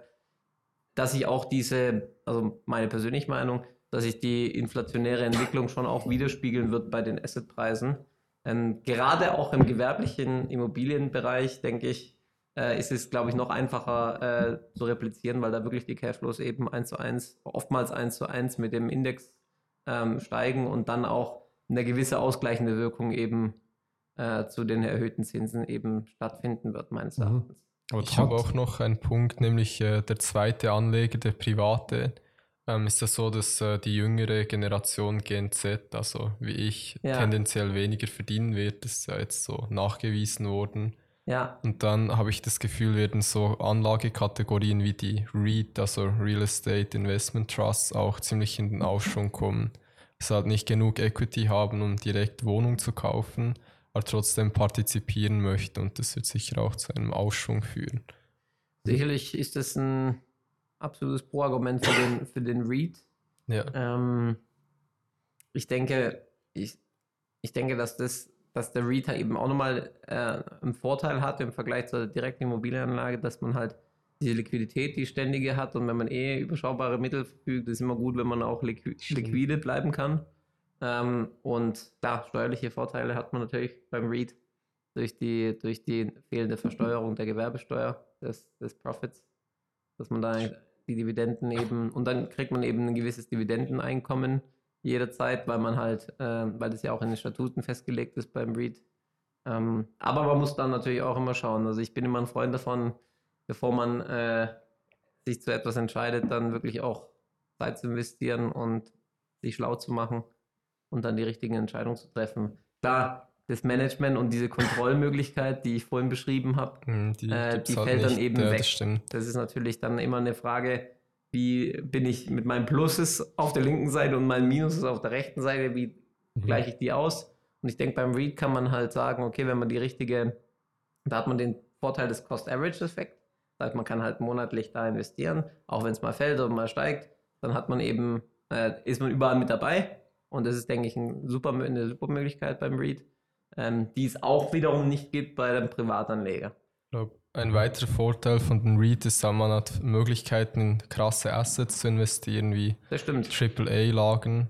dass ich auch diese, also meine persönliche Meinung, dass sich die inflationäre Entwicklung schon auch widerspiegeln wird bei den Assetpreisen. Ähm, gerade auch im gewerblichen Immobilienbereich, denke ich, äh, ist es, glaube ich, noch einfacher äh, zu replizieren, weil da wirklich die Cashflows eben eins zu eins, oftmals eins zu eins mit dem Index ähm, steigen und dann auch eine gewisse ausgleichende Wirkung eben äh, zu den erhöhten Zinsen eben stattfinden wird, meines mhm. Erachtens. Aber ich habe auch noch einen Punkt, nämlich äh, der zweite Anleger, der private. Ähm, ist das so, dass äh, die jüngere Generation Gen Z, also wie ich, ja. tendenziell weniger verdienen wird? Das ist ja jetzt so nachgewiesen worden. Ja. Und dann habe ich das Gefühl, werden so Anlagekategorien wie die REIT, also Real Estate Investment Trusts, auch ziemlich in den Aufschwung kommen. Es halt nicht genug Equity haben, um direkt Wohnung zu kaufen aber trotzdem partizipieren möchte und das wird sicher auch zu einem Aufschwung führen. Sicherlich ist das ein absolutes Pro-Argument für den, für den Read. Ja. Ähm, ich denke, ich, ich denke, dass das, dass der REIT eben auch nochmal äh, einen Vorteil hat im Vergleich zur direkten Immobilienanlage, dass man halt diese Liquidität, die ständige hat und wenn man eh überschaubare Mittel verfügt, ist immer gut, wenn man auch liqu liquide bleiben kann. Ähm, und klar, steuerliche Vorteile hat man natürlich beim REIT durch die, durch die fehlende Versteuerung der Gewerbesteuer des, des Profits, dass man da die Dividenden eben, und dann kriegt man eben ein gewisses Dividendeneinkommen jederzeit, weil man halt, äh, weil das ja auch in den Statuten festgelegt ist beim REIT. Ähm, aber man muss dann natürlich auch immer schauen. Also ich bin immer ein Freund davon, bevor man äh, sich zu etwas entscheidet, dann wirklich auch Zeit zu investieren und sich schlau zu machen und dann die richtigen Entscheidungen zu treffen. Klar, das Management und diese Kontrollmöglichkeit, die ich vorhin beschrieben habe, hm, die, äh, die halt fällt nicht. dann eben ja, weg. Das, das, ist natürlich dann immer eine Frage, wie bin ich mit meinen Pluses auf der linken Seite und meinen Minuses auf der rechten Seite, wie mhm. gleiche ich die aus? Und ich denke, beim Read kann man halt sagen, okay, wenn man die richtige, da hat man den Vorteil des Cost-Average-Effekt. Das heißt, man kann halt monatlich da investieren, auch wenn es mal fällt oder mal steigt, dann hat man eben, äh, ist man überall mit dabei. Und das ist, denke ich, ein super, eine super Möglichkeit beim Read, ähm, die es auch wiederum nicht gibt bei einem Privatanleger. Ich glaube, ein weiterer Vorteil von den REIT ist, dass man hat Möglichkeiten in krasse Assets zu investieren, wie AAA-Lagen.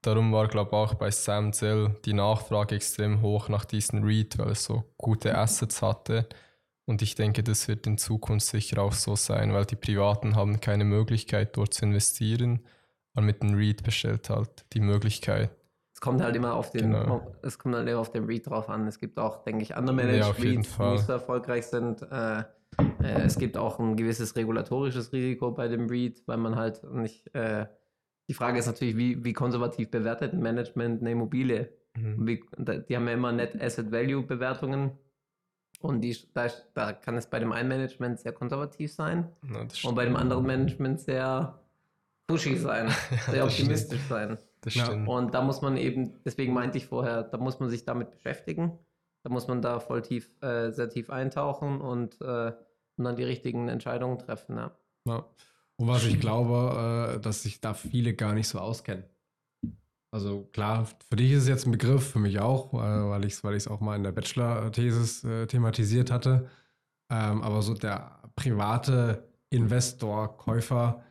Darum war, glaube ich, auch bei Sam Zell die Nachfrage extrem hoch nach diesen REIT, weil es so gute Assets hatte. Und ich denke, das wird in Zukunft sicher auch so sein, weil die Privaten haben keine Möglichkeit, dort zu investieren. Und mit dem REIT bestellt halt die Möglichkeit, kommt halt immer auf den, genau. es kommt halt immer auf den Read drauf an. Es gibt auch, denke ich, andere Managed ja, Reads, die nicht so erfolgreich sind. Äh, äh, es gibt auch ein gewisses regulatorisches Risiko bei dem Read, weil man halt nicht, äh, die Frage ist natürlich, wie, wie konservativ bewertet ein Management eine Immobilie? Mhm. Wie, die haben ja immer Net Asset Value Bewertungen. Und die, da, da kann es bei dem einen Management sehr konservativ sein Na, und bei dem anderen Management sehr pushy sein, sehr optimistisch sein. Das stimmt. Und da muss man eben, deswegen meinte ich vorher, da muss man sich damit beschäftigen. Da muss man da voll tief, äh, sehr tief eintauchen und, äh, und dann die richtigen Entscheidungen treffen. Ja. ja. Und was ich glaube, äh, dass sich da viele gar nicht so auskennen. Also klar, für dich ist es jetzt ein Begriff, für mich auch, äh, weil ich es weil auch mal in der Bachelor-Thesis äh, thematisiert hatte. Ähm, aber so der private Investor, Käufer,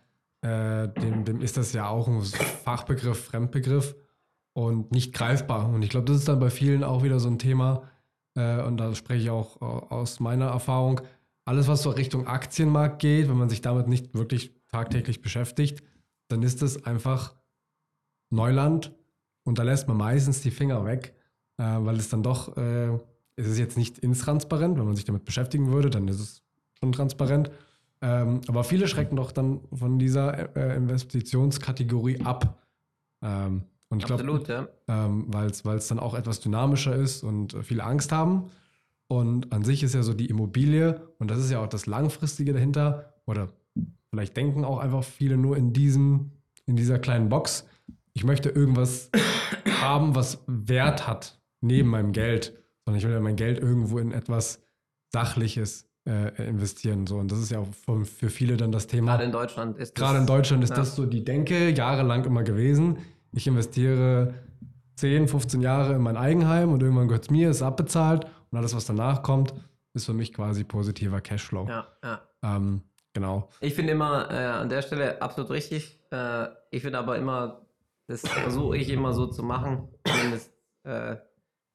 äh, dem, dem ist das ja auch ein Fachbegriff, Fremdbegriff und nicht greifbar. Und ich glaube, das ist dann bei vielen auch wieder so ein Thema, äh, und da spreche ich auch äh, aus meiner Erfahrung, alles, was so Richtung Aktienmarkt geht, wenn man sich damit nicht wirklich tagtäglich beschäftigt, dann ist das einfach Neuland und da lässt man meistens die Finger weg, äh, weil es dann doch, äh, es ist jetzt nicht intransparent, wenn man sich damit beschäftigen würde, dann ist es schon transparent. Ähm, aber viele schrecken doch dann von dieser äh, Investitionskategorie ab. Ähm, und ich glaube, ja. ähm, weil es dann auch etwas dynamischer ist und äh, viele Angst haben. Und an sich ist ja so die Immobilie, und das ist ja auch das Langfristige dahinter, oder vielleicht denken auch einfach viele nur in, diesem, in dieser kleinen Box, ich möchte irgendwas haben, was Wert hat neben meinem Geld, sondern ich will ja mein Geld irgendwo in etwas Sachliches äh, investieren. So. Und das ist ja auch für, für viele dann das Thema. Gerade in Deutschland ist das. Gerade in Deutschland ist ja. das so die Denke, jahrelang immer gewesen. Ich investiere 10, 15 Jahre in mein Eigenheim und irgendwann gehört es mir, ist abbezahlt und alles, was danach kommt, ist für mich quasi positiver Cashflow. Ja, ja. Ähm, genau. Ich finde immer äh, an der Stelle absolut richtig. Äh, ich finde aber immer, das versuche ich immer so zu machen, zumindest äh,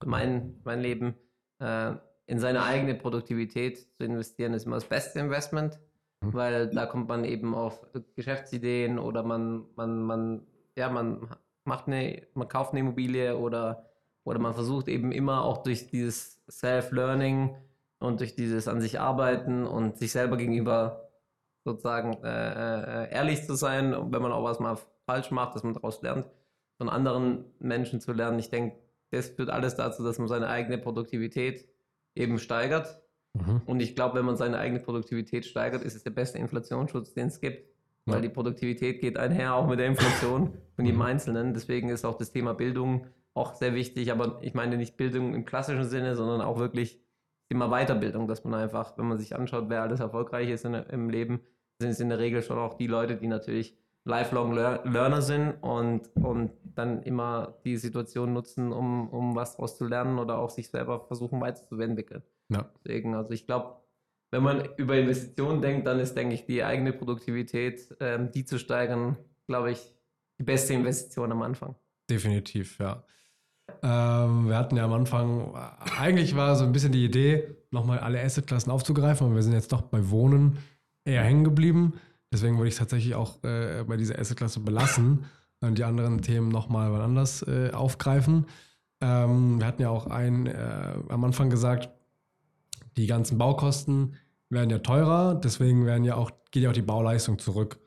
mein, mein Leben. Äh, in seine eigene Produktivität zu investieren, ist immer das beste Investment, mhm. weil da kommt man eben auf Geschäftsideen oder man, man, man, ja, man macht eine, man kauft eine Immobilie oder, oder man versucht eben immer auch durch dieses Self-Learning und durch dieses an sich arbeiten und sich selber gegenüber sozusagen äh, äh, ehrlich zu sein, wenn man auch was mal falsch macht, dass man daraus lernt, von anderen Menschen zu lernen. Ich denke, das führt alles dazu, dass man seine eigene Produktivität eben steigert. Mhm. Und ich glaube, wenn man seine eigene Produktivität steigert, ist es der beste Inflationsschutz, den es gibt. Ja. Weil die Produktivität geht einher auch mit der Inflation von jedem mhm. Einzelnen. Deswegen ist auch das Thema Bildung auch sehr wichtig. Aber ich meine nicht Bildung im klassischen Sinne, sondern auch wirklich Thema Weiterbildung, dass man einfach, wenn man sich anschaut, wer alles erfolgreich ist in, im Leben, sind es in der Regel schon auch die Leute, die natürlich Lifelong Learner sind und, und dann immer die Situation nutzen, um, um was daraus zu lernen oder auch sich selber versuchen weiterzuentwickeln. Ja. Deswegen, also ich glaube, wenn man über Investitionen denkt, dann ist, denke ich, die eigene Produktivität, ähm, die zu steigern, glaube ich, die beste Investition am Anfang. Definitiv, ja. Ähm, wir hatten ja am Anfang, eigentlich war so ein bisschen die Idee, nochmal alle Assetklassen aufzugreifen, aber wir sind jetzt doch bei Wohnen eher hängen geblieben. Deswegen würde ich es tatsächlich auch äh, bei dieser Assetklasse belassen und die anderen Themen nochmal wann anders äh, aufgreifen. Ähm, wir hatten ja auch ein, äh, am Anfang gesagt, die ganzen Baukosten werden ja teurer, deswegen werden ja auch, geht ja auch die Bauleistung zurück.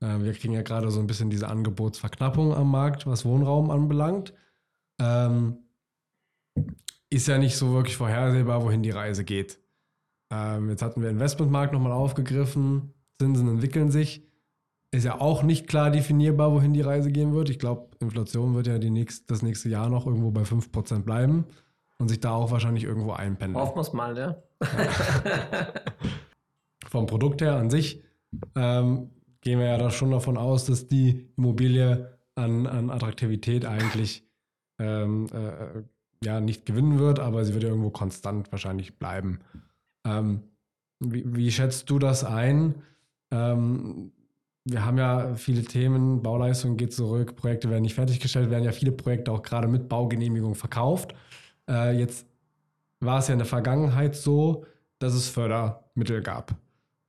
Äh, wir kriegen ja gerade so ein bisschen diese Angebotsverknappung am Markt, was Wohnraum anbelangt. Ähm, ist ja nicht so wirklich vorhersehbar, wohin die Reise geht. Ähm, jetzt hatten wir Investmentmarkt nochmal aufgegriffen, Zinsen entwickeln sich. Ist ja auch nicht klar definierbar, wohin die Reise gehen wird. Ich glaube, Inflation wird ja die nächst, das nächste Jahr noch irgendwo bei 5% bleiben und sich da auch wahrscheinlich irgendwo einpendeln. Hoffen wir es mal, ja. Vom Produkt her an sich ähm, gehen wir ja da schon davon aus, dass die Immobilie an, an Attraktivität eigentlich ähm, äh, ja nicht gewinnen wird, aber sie wird ja irgendwo konstant wahrscheinlich bleiben. Ähm, wie, wie, schätzt du das ein? Ähm, wir haben ja viele Themen, Bauleistung geht zurück, Projekte werden nicht fertiggestellt, werden ja viele Projekte auch gerade mit Baugenehmigung verkauft. Äh, jetzt war es ja in der Vergangenheit so, dass es Fördermittel gab.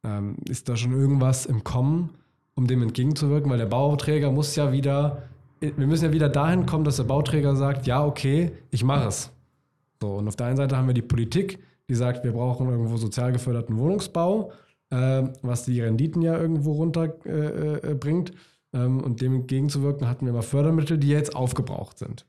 Ähm, ist da schon irgendwas im Kommen, um dem entgegenzuwirken? Weil der Bauträger muss ja wieder wir müssen ja wieder dahin kommen, dass der Bauträger sagt, ja, okay, ich mache es. So, und auf der einen Seite haben wir die Politik, die sagt, wir brauchen irgendwo sozial geförderten Wohnungsbau, äh, was die Renditen ja irgendwo runterbringt. Äh, äh, ähm, und dem entgegenzuwirken hatten wir mal Fördermittel, die jetzt aufgebraucht sind.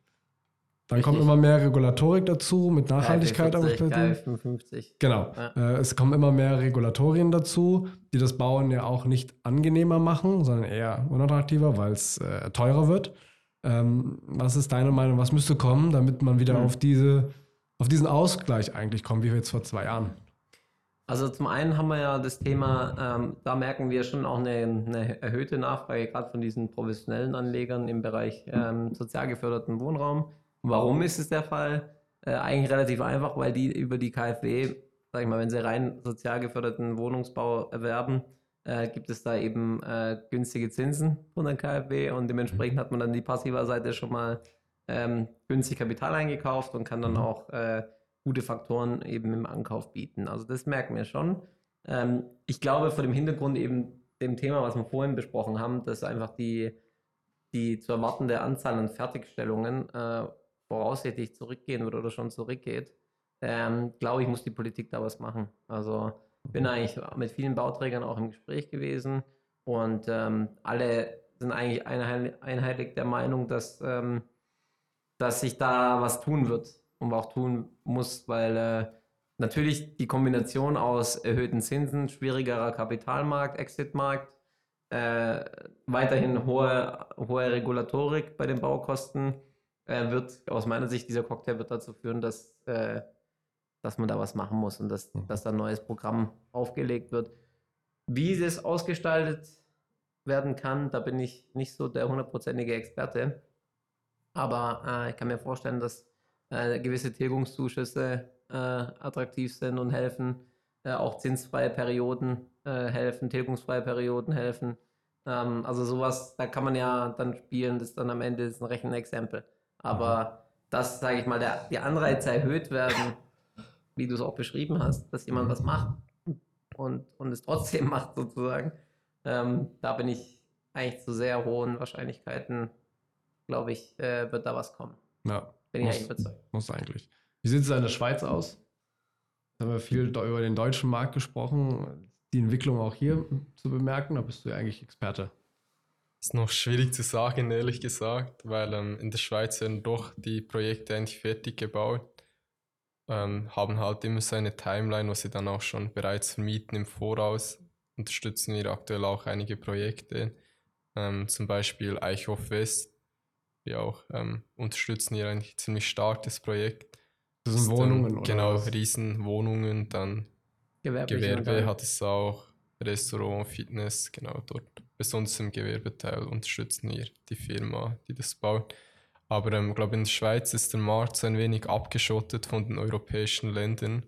Dann Richtig. kommt immer mehr Regulatorik dazu mit Nachhaltigkeit. KfW 55. Genau. Ja. Äh, es kommen immer mehr Regulatorien dazu, die das Bauen ja auch nicht angenehmer machen, sondern eher unattraktiver, weil es äh, teurer wird. Ähm, was ist deine Meinung? Was müsste kommen, damit man wieder mhm. auf, diese, auf diesen Ausgleich eigentlich kommt, wie wir jetzt vor zwei Jahren? Also zum einen haben wir ja das Thema, ähm, da merken wir schon auch eine, eine erhöhte Nachfrage, gerade von diesen professionellen Anlegern im Bereich ähm, sozial geförderten Wohnraum Warum ist es der Fall? Äh, eigentlich relativ einfach, weil die über die KfW, sag ich mal, wenn sie rein sozial geförderten Wohnungsbau erwerben, äh, gibt es da eben äh, günstige Zinsen von der KfW und dementsprechend hat man dann die passiver Seite schon mal ähm, günstig Kapital eingekauft und kann dann mhm. auch äh, gute Faktoren eben im Ankauf bieten. Also das merken wir schon. Ähm, ich glaube, vor dem Hintergrund eben dem Thema, was wir vorhin besprochen haben, dass einfach die, die zu erwartende Anzahl an Fertigstellungen äh, voraussichtlich zurückgehen wird oder schon zurückgeht, ähm, glaube ich, muss die Politik da was machen. Also bin eigentlich mit vielen Bauträgern auch im Gespräch gewesen und ähm, alle sind eigentlich einheitlich der Meinung, dass, ähm, dass sich da was tun wird und auch tun muss, weil äh, natürlich die Kombination aus erhöhten Zinsen, schwierigerer Kapitalmarkt, Exitmarkt, äh, weiterhin hohe, hohe Regulatorik bei den Baukosten äh, wird aus meiner Sicht, dieser Cocktail wird dazu führen, dass, äh, dass man da was machen muss und dass, mhm. dass da ein neues Programm aufgelegt wird. Wie das ausgestaltet werden kann, da bin ich nicht so der hundertprozentige Experte. Aber äh, ich kann mir vorstellen, dass äh, gewisse Tilgungszuschüsse äh, attraktiv sind und helfen. Äh, auch zinsfreie Perioden helfen, tilgungsfreie Perioden helfen. Ähm, also sowas, da kann man ja dann spielen, das ist dann am Ende ist ein Rechenexempel. Aber dass, sage ich mal, der, die Anreize erhöht werden, wie du es auch beschrieben hast, dass jemand was macht und, und es trotzdem macht sozusagen, ähm, da bin ich eigentlich zu sehr hohen Wahrscheinlichkeiten, glaube ich, äh, wird da was kommen. Ja. Bin muss, ich eigentlich überzeugt. Muss eigentlich. Wie sieht es in der Schweiz aus? Da haben wir viel über den deutschen Markt gesprochen. Die Entwicklung auch hier zu bemerken, da bist du ja eigentlich Experte. Ist noch schwierig zu sagen, ehrlich gesagt, weil ähm, in der Schweiz werden doch die Projekte eigentlich fertig gebaut, ähm, haben halt immer so eine Timeline, wo sie dann auch schon bereits vermieten im Voraus. Unterstützen wir aktuell auch einige Projekte, ähm, zum Beispiel Eichhof West, die auch ähm, unterstützen hier eigentlich ziemlich stark das Projekt. Das sind Wohnungen, dann, Genau, was? Riesenwohnungen, dann Gewerbe hat es auch, Restaurant, Fitness, genau dort. besonders im Gewerbeteil unterstützen wir die Firma, die das baut. Aber ich ähm, glaube, in der Schweiz ist der Markt so ein wenig abgeschottet von den europäischen Ländern,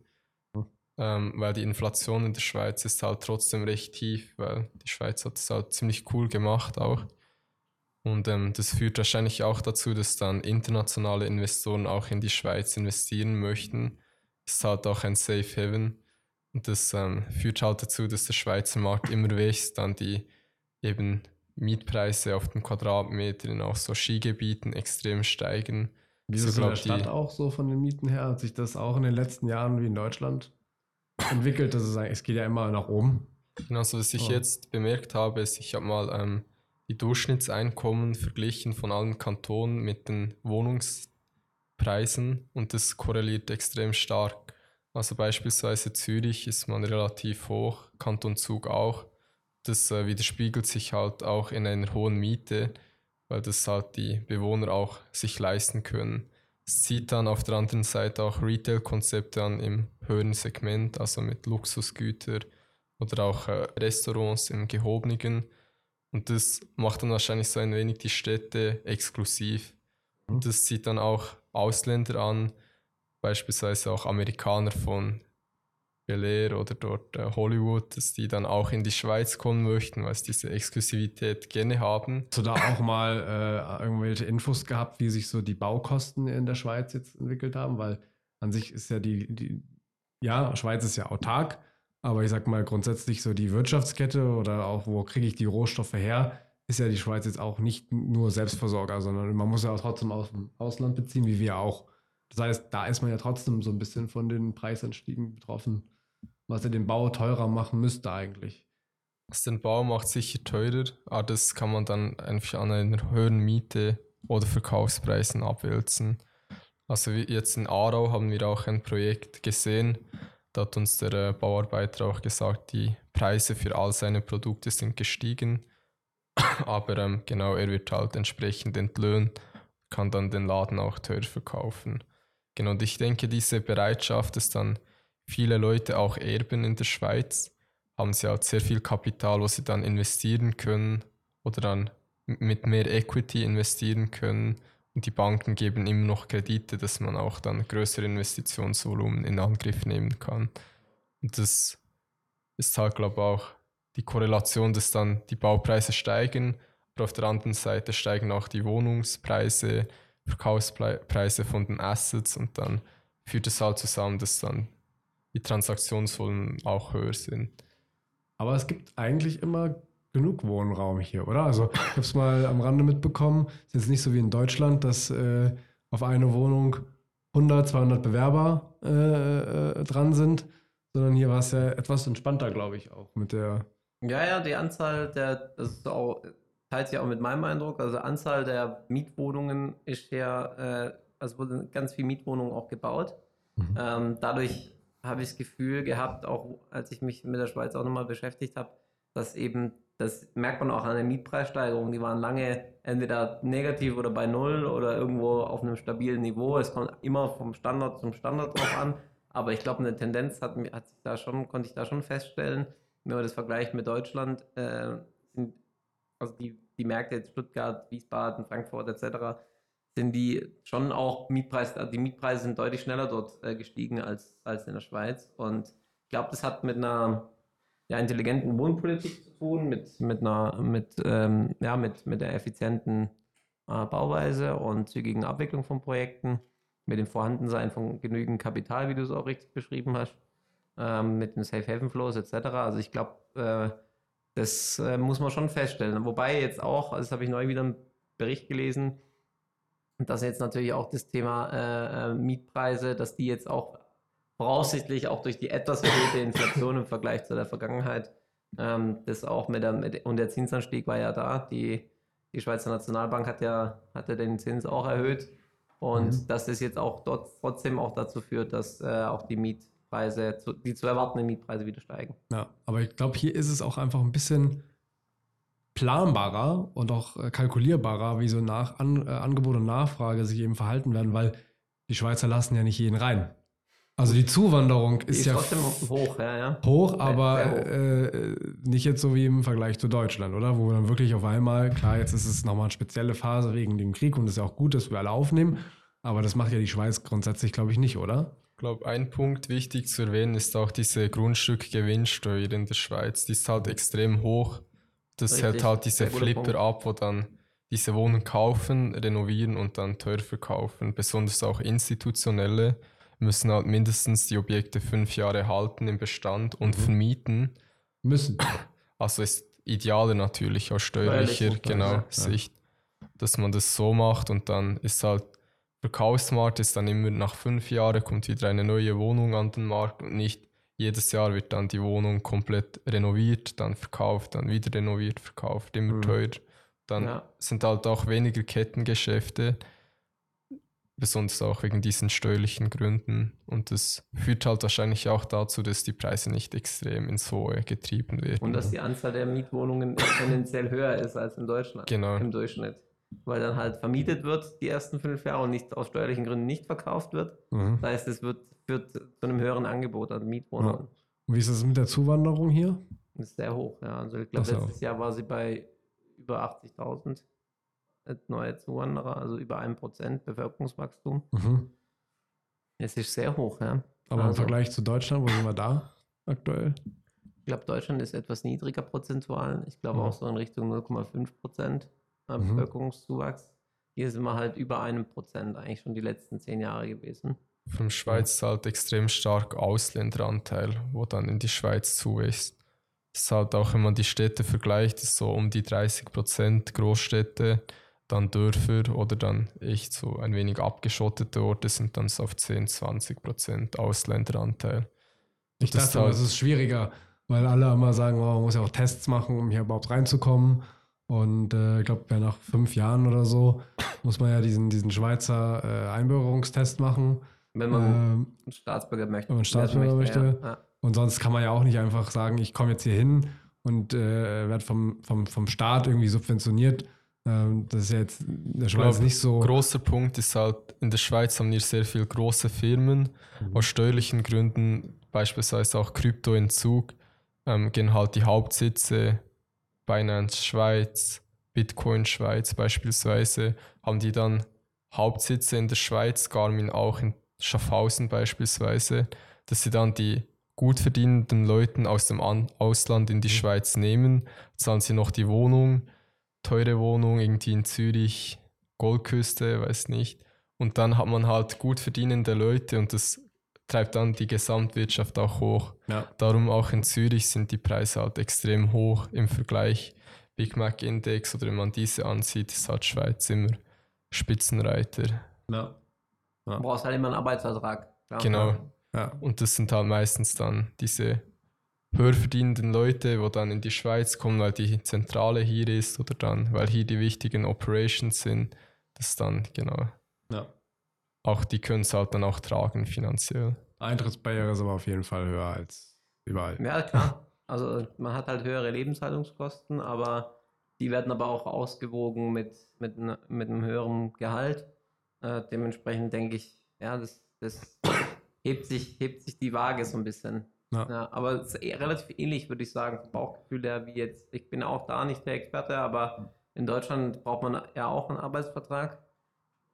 mhm. ähm, weil die Inflation in der Schweiz ist halt trotzdem recht tief, weil die Schweiz hat es halt ziemlich cool gemacht auch. Und ähm, das führt wahrscheinlich auch dazu, dass dann internationale Investoren auch in die Schweiz investieren möchten. Das ist halt auch ein Safe Haven. Und das ähm, führt halt dazu, dass der Schweizer Markt immer wächst, dann die eben Mietpreise auf den Quadratmeter in auch so Skigebieten extrem steigen. Wie ist es in der Stadt auch so von den Mieten her? Hat sich das auch in den letzten Jahren wie in Deutschland entwickelt? Das ist, es geht ja immer nach oben. Genau, so was ich oh. jetzt bemerkt habe, ist, ich habe mal ähm, die Durchschnittseinkommen verglichen von allen Kantonen mit den Wohnungspreisen und das korreliert extrem stark. Also beispielsweise Zürich ist man relativ hoch, Kanton Zug auch. Das äh, widerspiegelt sich halt auch in einer hohen Miete, weil das halt die Bewohner auch sich leisten können. Es zieht dann auf der anderen Seite auch Retail-Konzepte an im höheren Segment, also mit Luxusgütern oder auch äh, Restaurants im gehobenen und das macht dann wahrscheinlich so ein wenig die Städte exklusiv. Und das zieht dann auch Ausländer an, beispielsweise auch Amerikaner von Bel Air oder dort äh, Hollywood, dass die dann auch in die Schweiz kommen möchten, weil sie diese Exklusivität gerne haben. Hast du da auch mal äh, irgendwelche Infos gehabt, wie sich so die Baukosten in der Schweiz jetzt entwickelt haben? Weil an sich ist ja die, die ja, Schweiz ist ja autark, aber ich sag mal grundsätzlich so die Wirtschaftskette oder auch wo kriege ich die Rohstoffe her, ist ja die Schweiz jetzt auch nicht nur Selbstversorger, sondern man muss ja auch trotzdem aus dem Ausland beziehen, wie wir auch. Das heißt, da ist man ja trotzdem so ein bisschen von den Preisanstiegen betroffen, was ja den Bau teurer machen müsste eigentlich. Was den Bau macht sicher teurer, aber das kann man dann einfach an einer höheren Miete oder Verkaufspreisen abwälzen. Also jetzt in Aarau haben wir auch ein Projekt gesehen, da hat uns der äh, Bauarbeiter auch gesagt, die Preise für all seine Produkte sind gestiegen. Aber ähm, genau, er wird halt entsprechend entlöhnt, kann dann den Laden auch teuer verkaufen. Genau, und ich denke, diese Bereitschaft, dass dann viele Leute auch erben in der Schweiz, haben sie halt sehr viel Kapital, wo sie dann investieren können oder dann mit mehr Equity investieren können die Banken geben immer noch Kredite, dass man auch dann größere Investitionsvolumen in Angriff nehmen kann. Und das ist halt, glaube ich, auch die Korrelation, dass dann die Baupreise steigen, aber auf der anderen Seite steigen auch die Wohnungspreise, Verkaufspreise von den Assets und dann führt es halt zusammen, dass dann die Transaktionsvolumen auch höher sind. Aber es gibt eigentlich immer genug Wohnraum hier, oder? Also ich habe es mal am Rande mitbekommen. Es ist jetzt nicht so wie in Deutschland, dass äh, auf eine Wohnung 100, 200 Bewerber äh, äh, dran sind, sondern hier war es ja etwas entspannter, glaube ich, auch mit der. Ja, ja, die Anzahl der, das ist auch, teilt sich auch mit meinem Eindruck, also Anzahl der Mietwohnungen ist ja, äh, also wurden ganz viele Mietwohnungen auch gebaut. Mhm. Ähm, dadurch habe ich das Gefühl gehabt, auch als ich mich mit der Schweiz auch nochmal beschäftigt habe, dass eben das merkt man auch an der Mietpreissteigerung. Die waren lange entweder negativ oder bei Null oder irgendwo auf einem stabilen Niveau. Es kommt immer vom Standard zum Standard drauf an. Aber ich glaube, eine Tendenz hat, hat sich da schon, konnte ich da schon feststellen, wenn man das vergleicht mit Deutschland, äh, sind also die, die Märkte jetzt Stuttgart, Wiesbaden, Frankfurt etc., sind die schon auch Mietpreise, also die Mietpreise sind deutlich schneller dort äh, gestiegen als, als in der Schweiz. Und ich glaube, das hat mit einer ja, intelligenten Wohnpolitik zu tun, mit, mit, einer, mit, ähm, ja, mit, mit der effizienten äh, Bauweise und zügigen Abwicklung von Projekten, mit dem Vorhandensein von genügend Kapital, wie du es auch richtig beschrieben hast, ähm, mit den Safe Haven Flows etc. Also ich glaube, äh, das äh, muss man schon feststellen. Wobei jetzt auch, also das habe ich neu wieder einen Bericht gelesen, dass jetzt natürlich auch das Thema äh, äh, Mietpreise, dass die jetzt auch voraussichtlich auch durch die etwas erhöhte Inflation im Vergleich zu der Vergangenheit, ähm, das auch mit der, mit, und der Zinsanstieg war ja da, die, die Schweizer Nationalbank hat ja, hatte den Zins auch erhöht und mhm. dass das jetzt auch dort trotzdem auch dazu führt, dass äh, auch die Mietpreise, zu, die zu erwartenden Mietpreise wieder steigen. Ja, aber ich glaube, hier ist es auch einfach ein bisschen planbarer und auch äh, kalkulierbarer, wie so nach An äh, Angebot und Nachfrage sich eben verhalten werden, weil die Schweizer lassen ja nicht jeden rein. Also die Zuwanderung Die ist, ist ja trotzdem hoch, ja, ja. hoch, aber hoch. Äh, nicht jetzt so wie im Vergleich zu Deutschland, oder? Wo dann wirklich auf einmal, klar, jetzt ist es nochmal eine spezielle Phase wegen dem Krieg und es ist ja auch gut, dass wir alle aufnehmen, aber das macht ja die Schweiz grundsätzlich, glaube ich, nicht, oder? Ich glaube, ein Punkt wichtig zu erwähnen ist auch diese Grundstückgewinnsteuer in der Schweiz. Die ist halt extrem hoch. Das Richtig, hält halt diese Flipper Punkt. ab, wo dann diese Wohnungen kaufen, renovieren und dann teuer verkaufen. Besonders auch institutionelle müssen halt mindestens die Objekte fünf Jahre halten im Bestand und Mhm. vermieten. Müssen. Also ist idealer natürlich aus steuerlicher Steuerlich, genau, ja. Sicht, dass man das so macht und dann ist halt Verkaufsmarkt ist dann immer nach fünf Jahren kommt wieder eine neue Wohnung an den Markt und nicht jedes Jahr wird dann die Wohnung komplett renoviert, dann verkauft, dann wieder renoviert, verkauft, immer Mhm. teuer. Dann Ja. sind halt auch weniger Kettengeschäfte, besonders auch wegen diesen steuerlichen Gründen. Und das führt halt wahrscheinlich auch dazu, dass die Preise nicht extrem ins Hohe getrieben werden. Und dass die Anzahl der Mietwohnungen tendenziell höher ist als in Deutschland Genau. im Durchschnitt. Weil dann halt vermietet wird die ersten fünf Jahre und nicht aus steuerlichen Gründen nicht verkauft wird. Mhm. Das heißt, es wird, führt zu einem höheren Angebot an Mietwohnungen. Und wie ist es mit der Zuwanderung hier? Das ist sehr hoch. Ja. Also ich glaube, Das auch. letztes Jahr war sie bei über 80.000 neue Zuwanderer, also über 1% Bevölkerungswachstum. Mhm. Es ist sehr hoch, ja. Aber im Also- Vergleich zu Deutschland, wo sind wir da aktuell? Ich glaube, Deutschland ist etwas niedriger prozentual. Ich glaube Mhm. auch so in Richtung 0,5 Prozent Mhm. Bevölkerungszuwachs. Hier sind wir halt über einem Prozent eigentlich schon die letzten zehn Jahre gewesen. Von Schweiz ist halt extrem stark Ausländeranteil, wo dann in die Schweiz zuwächst. Das ist halt auch, wenn man die Städte vergleicht, ist so um die 30 Prozent Großstädte, dann Dörfer oder dann echt so ein wenig abgeschottete Orte sind dann so auf 10, 20 Prozent Ausländeranteil. Ich Das dachte, ist halt- es ist schwieriger, weil alle immer sagen, oh, man muss ja auch Tests machen, um hier überhaupt reinzukommen. Und äh, ich glaube, ja, nach fünf Jahren oder so muss man ja diesen, diesen Schweizer äh, Einbürgerungstest machen. Wenn man Ähm, einen Staatsbürger möchte. wenn man Staatsbürger möchte. Ja. Ja. und sonst kann man ja auch nicht einfach sagen, ich komme jetzt hier hin und äh, werde vom, vom, vom Staat irgendwie subventioniert. Ähm, das ist jetzt in der Schweiz glaub, nicht so. Großer Punkt ist halt, in der Schweiz haben wir sehr viele große Firmen. Aus steuerlichen Gründen, beispielsweise auch Kryptoentzug, ähm, gehen halt die Hauptsitze, Binance Schweiz, Bitcoin Schweiz beispielsweise, haben die dann Hauptsitze in der Schweiz, Garmin auch in Schaffhausen beispielsweise, dass sie dann die gut verdienenden Leuten aus dem An Ausland in die Schweiz nehmen, zahlen sie noch die Wohnung, teure Wohnung irgendwie in Zürich, Goldküste, weiß nicht. Und dann hat man halt gut verdienende Leute und das treibt dann die Gesamtwirtschaft auch hoch. Ja. Darum auch in Zürich sind die Preise halt extrem hoch im Vergleich. Big Mac Index oder wenn man diese ansieht, ist halt Schweiz immer Spitzenreiter. Ja. Du brauchst halt immer einen Arbeitsvertrag. klar. Genau. Ja. Und das sind halt meistens dann diese höher verdienenden Leute, wo dann in die Schweiz kommen, weil die Zentrale hier ist oder dann, weil hier die wichtigen Operations sind. Das dann, genau. ja. Auch die können es halt dann auch tragen finanziell. Eintrittsbarriere ist aber auf jeden Fall höher als überall. Ja, klar. Also man hat halt höhere Lebenshaltungskosten, aber die werden aber auch ausgewogen mit, mit, mit einem höheren Gehalt. Äh, dementsprechend denke ich, ja, das, das hebt, sich, hebt sich die Waage so ein bisschen. Ja. Ja, aber es ist eh relativ ähnlich, würde ich sagen, vom Bauchgefühl her, wie jetzt. Ich bin auch da nicht der Experte, aber in Deutschland braucht man ja auch einen Arbeitsvertrag,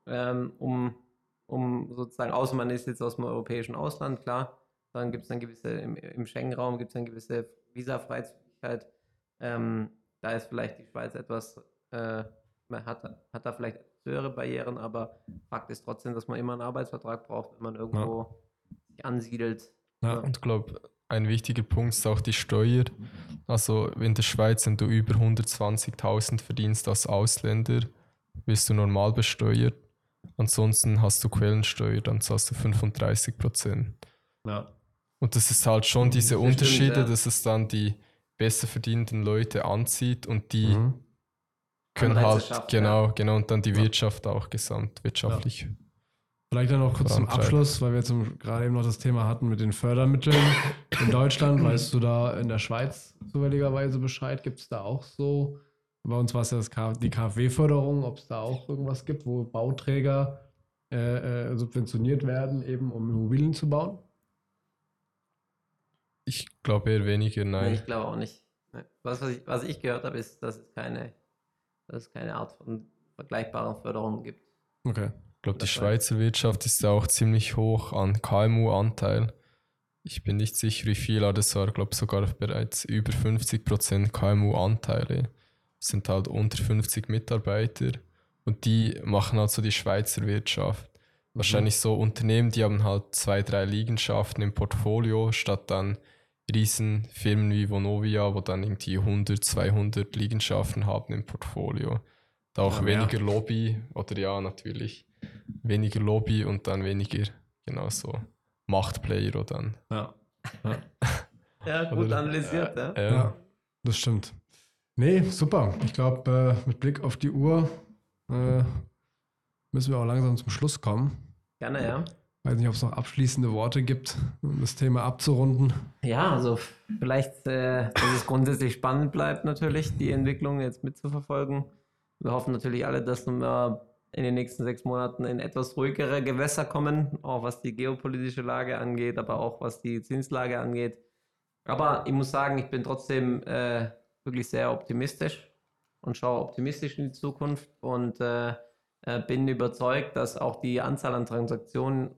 ähm, um, um sozusagen, außer man ist jetzt aus dem europäischen Ausland, klar, dann gibt es dann gewisse, im, im Schengen-Raum gibt es dann gewisse Visafreizügigkeit. Ähm, da ist vielleicht die Schweiz etwas, äh, man hat, hat da vielleicht höhere Barrieren, aber Fakt ist trotzdem, dass man immer einen Arbeitsvertrag braucht, wenn man irgendwo sich ansiedelt. Ja. Und ich glaube, ein wichtiger Punkt ist auch die Steuer. Also in der Schweiz, wenn du über 120.000 verdienst als Ausländer, wirst du normal besteuert. Ansonsten hast du Quellensteuer, dann zahlst du 35 Prozent. Ja. Und das ist halt schon diese Das stimmt, Unterschiede, ja. dass es dann die besser verdienenden Leute anzieht und die Mhm. können halt, genau, genau, und dann die Ja. Wirtschaft auch gesamtwirtschaftlich. Vielleicht dann noch kurz zum Vorantreiben. Abschluss, weil wir jetzt gerade eben noch das Thema hatten mit den Fördermitteln in Deutschland. Weißt du da in der Schweiz zufälligerweise Bescheid? Gibt es da auch so? Bei uns war es ja das K die KfW-Förderung, ob es da auch irgendwas gibt, wo Bauträger äh, äh, subventioniert werden, eben um Immobilien zu bauen? glaube eher weniger, nein. Nee, ich glaube auch nicht. Was, was, ich, was ich gehört habe, ist, dass es keine, dass es keine Art von vergleichbaren Förderung gibt. Okay. Ich glaube, die Schweizer Wirtschaft ist ja auch ziemlich hoch an KMU-Anteil. Ich bin nicht sicher, wie viel, aber das war, glaube ich, sogar bereits über 50% KMU-Anteile. Das sind halt unter 50 Mitarbeiter und die machen halt so die Schweizer Wirtschaft. Mhm. Wahrscheinlich so Unternehmen, die haben halt zwei, drei Liegenschaften im Portfolio, statt dann Riesenfirmen wie Vonovia, wo dann irgendwie 100, 200 Liegenschaften haben im Portfolio. Da auch ja, weniger ja. Lobby, oder ja, natürlich weniger Lobby und dann weniger, genau so, Machtplayer oder dann. Ja. Ja, ja gut oder, analysiert, ja. ja. Das stimmt. Nee, super. Ich glaube, äh, mit Blick auf die Uhr äh, müssen wir auch langsam zum Schluss kommen. Gerne, ja. Weiß nicht, ob es noch abschließende Worte gibt, um das Thema abzurunden. Ja, also vielleicht, äh, dass es grundsätzlich spannend bleibt, natürlich, die Entwicklung jetzt mitzuverfolgen. Wir hoffen natürlich alle, dass wir in den nächsten sechs Monaten in etwas ruhigere Gewässer kommen, auch was die geopolitische Lage angeht, aber auch was die Zinslage angeht. Aber ich muss sagen, ich bin trotzdem äh, wirklich sehr optimistisch und schaue optimistisch in die Zukunft und äh, äh bin überzeugt, dass auch die Anzahl an Transaktionen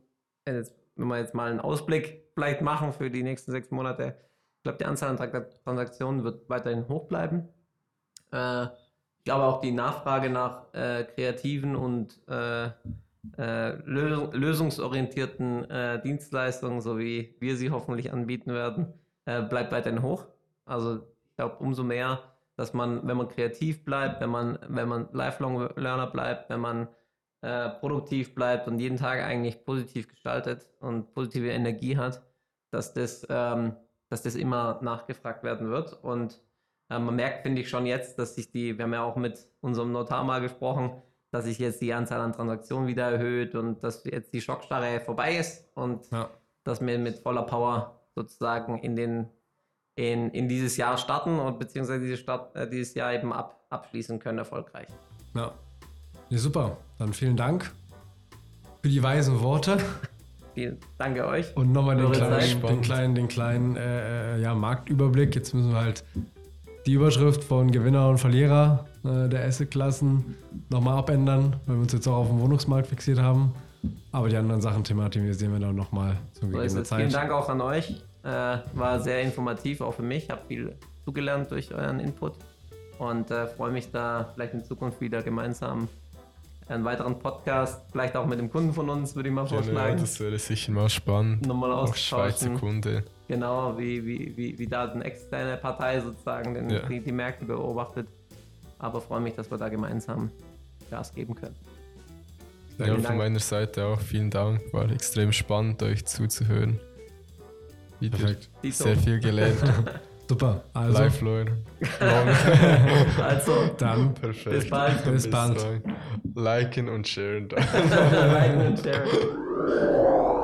jetzt, wenn wir jetzt mal einen Ausblick vielleicht machen für die nächsten sechs Monate, ich glaube, die Anzahl an Transaktionen wird weiterhin hoch bleiben. Äh, glaube auch die Nachfrage nach äh, kreativen und äh, äh lösungsorientierten äh, Dienstleistungen, so wie wir sie hoffentlich anbieten werden, äh, bleibt weiterhin hoch. Also ich glaube, umso mehr, dass man, wenn man kreativ bleibt, wenn man, wenn man Lifelong Learner bleibt, wenn man produktiv bleibt und jeden Tag eigentlich positiv gestaltet und positive Energie hat, dass das, ähm, dass das immer nachgefragt werden wird. Und man merkt, finde ich, schon jetzt, dass sich die, wir haben ja auch mit unserem Notar mal gesprochen, dass sich jetzt die Anzahl an Transaktionen wieder erhöht und dass jetzt die Schockstarre vorbei ist und ja. dass wir mit voller Power sozusagen in den in, in dieses Jahr starten und beziehungsweise dieses, Start, äh, dieses Jahr eben ab, abschließen können erfolgreich. Ja. ja, super. Dann vielen Dank für die weisen Worte. Vielen Dank euch. Und nochmal den kleinen, den kleinen, den kleinen äh, äh, ja, Marktüberblick. Jetzt müssen wir halt die Überschrift von Gewinner und Verlierer äh, der Asset-Klassen nochmal abändern, weil wir uns jetzt auch auf den Wohnungsmarkt fixiert haben. Aber die anderen Sachen thematisieren wir dann nochmal zum so Zeit. Vielen Dank auch an euch. Äh, war sehr informativ, auch für mich. Habe viel zugelernt durch euren Input und äh, freue mich da vielleicht in Zukunft wieder gemeinsam einen weiteren Podcast, vielleicht auch mit dem Kunden von uns, würde ich mal vorschlagen. Ja, das wäre sicher mal spannend. Nochmal auch Schweizer Kunde. Genau, wie, wie, wie, wie da eine externe Partei sozusagen den, ja. die, die Märkte beobachtet. Aber freue mich, dass wir da gemeinsam Gas geben können. Ja, von Dank. meiner Seite auch vielen Dank. War extrem spannend, euch zuzuhören. Wieder Perfekt. sehr viel gelernt. Super. Also. Live, Leute. also, dann. Perfekt. Bis bald. Bis bald. Liken und sharen. Liken und sharen.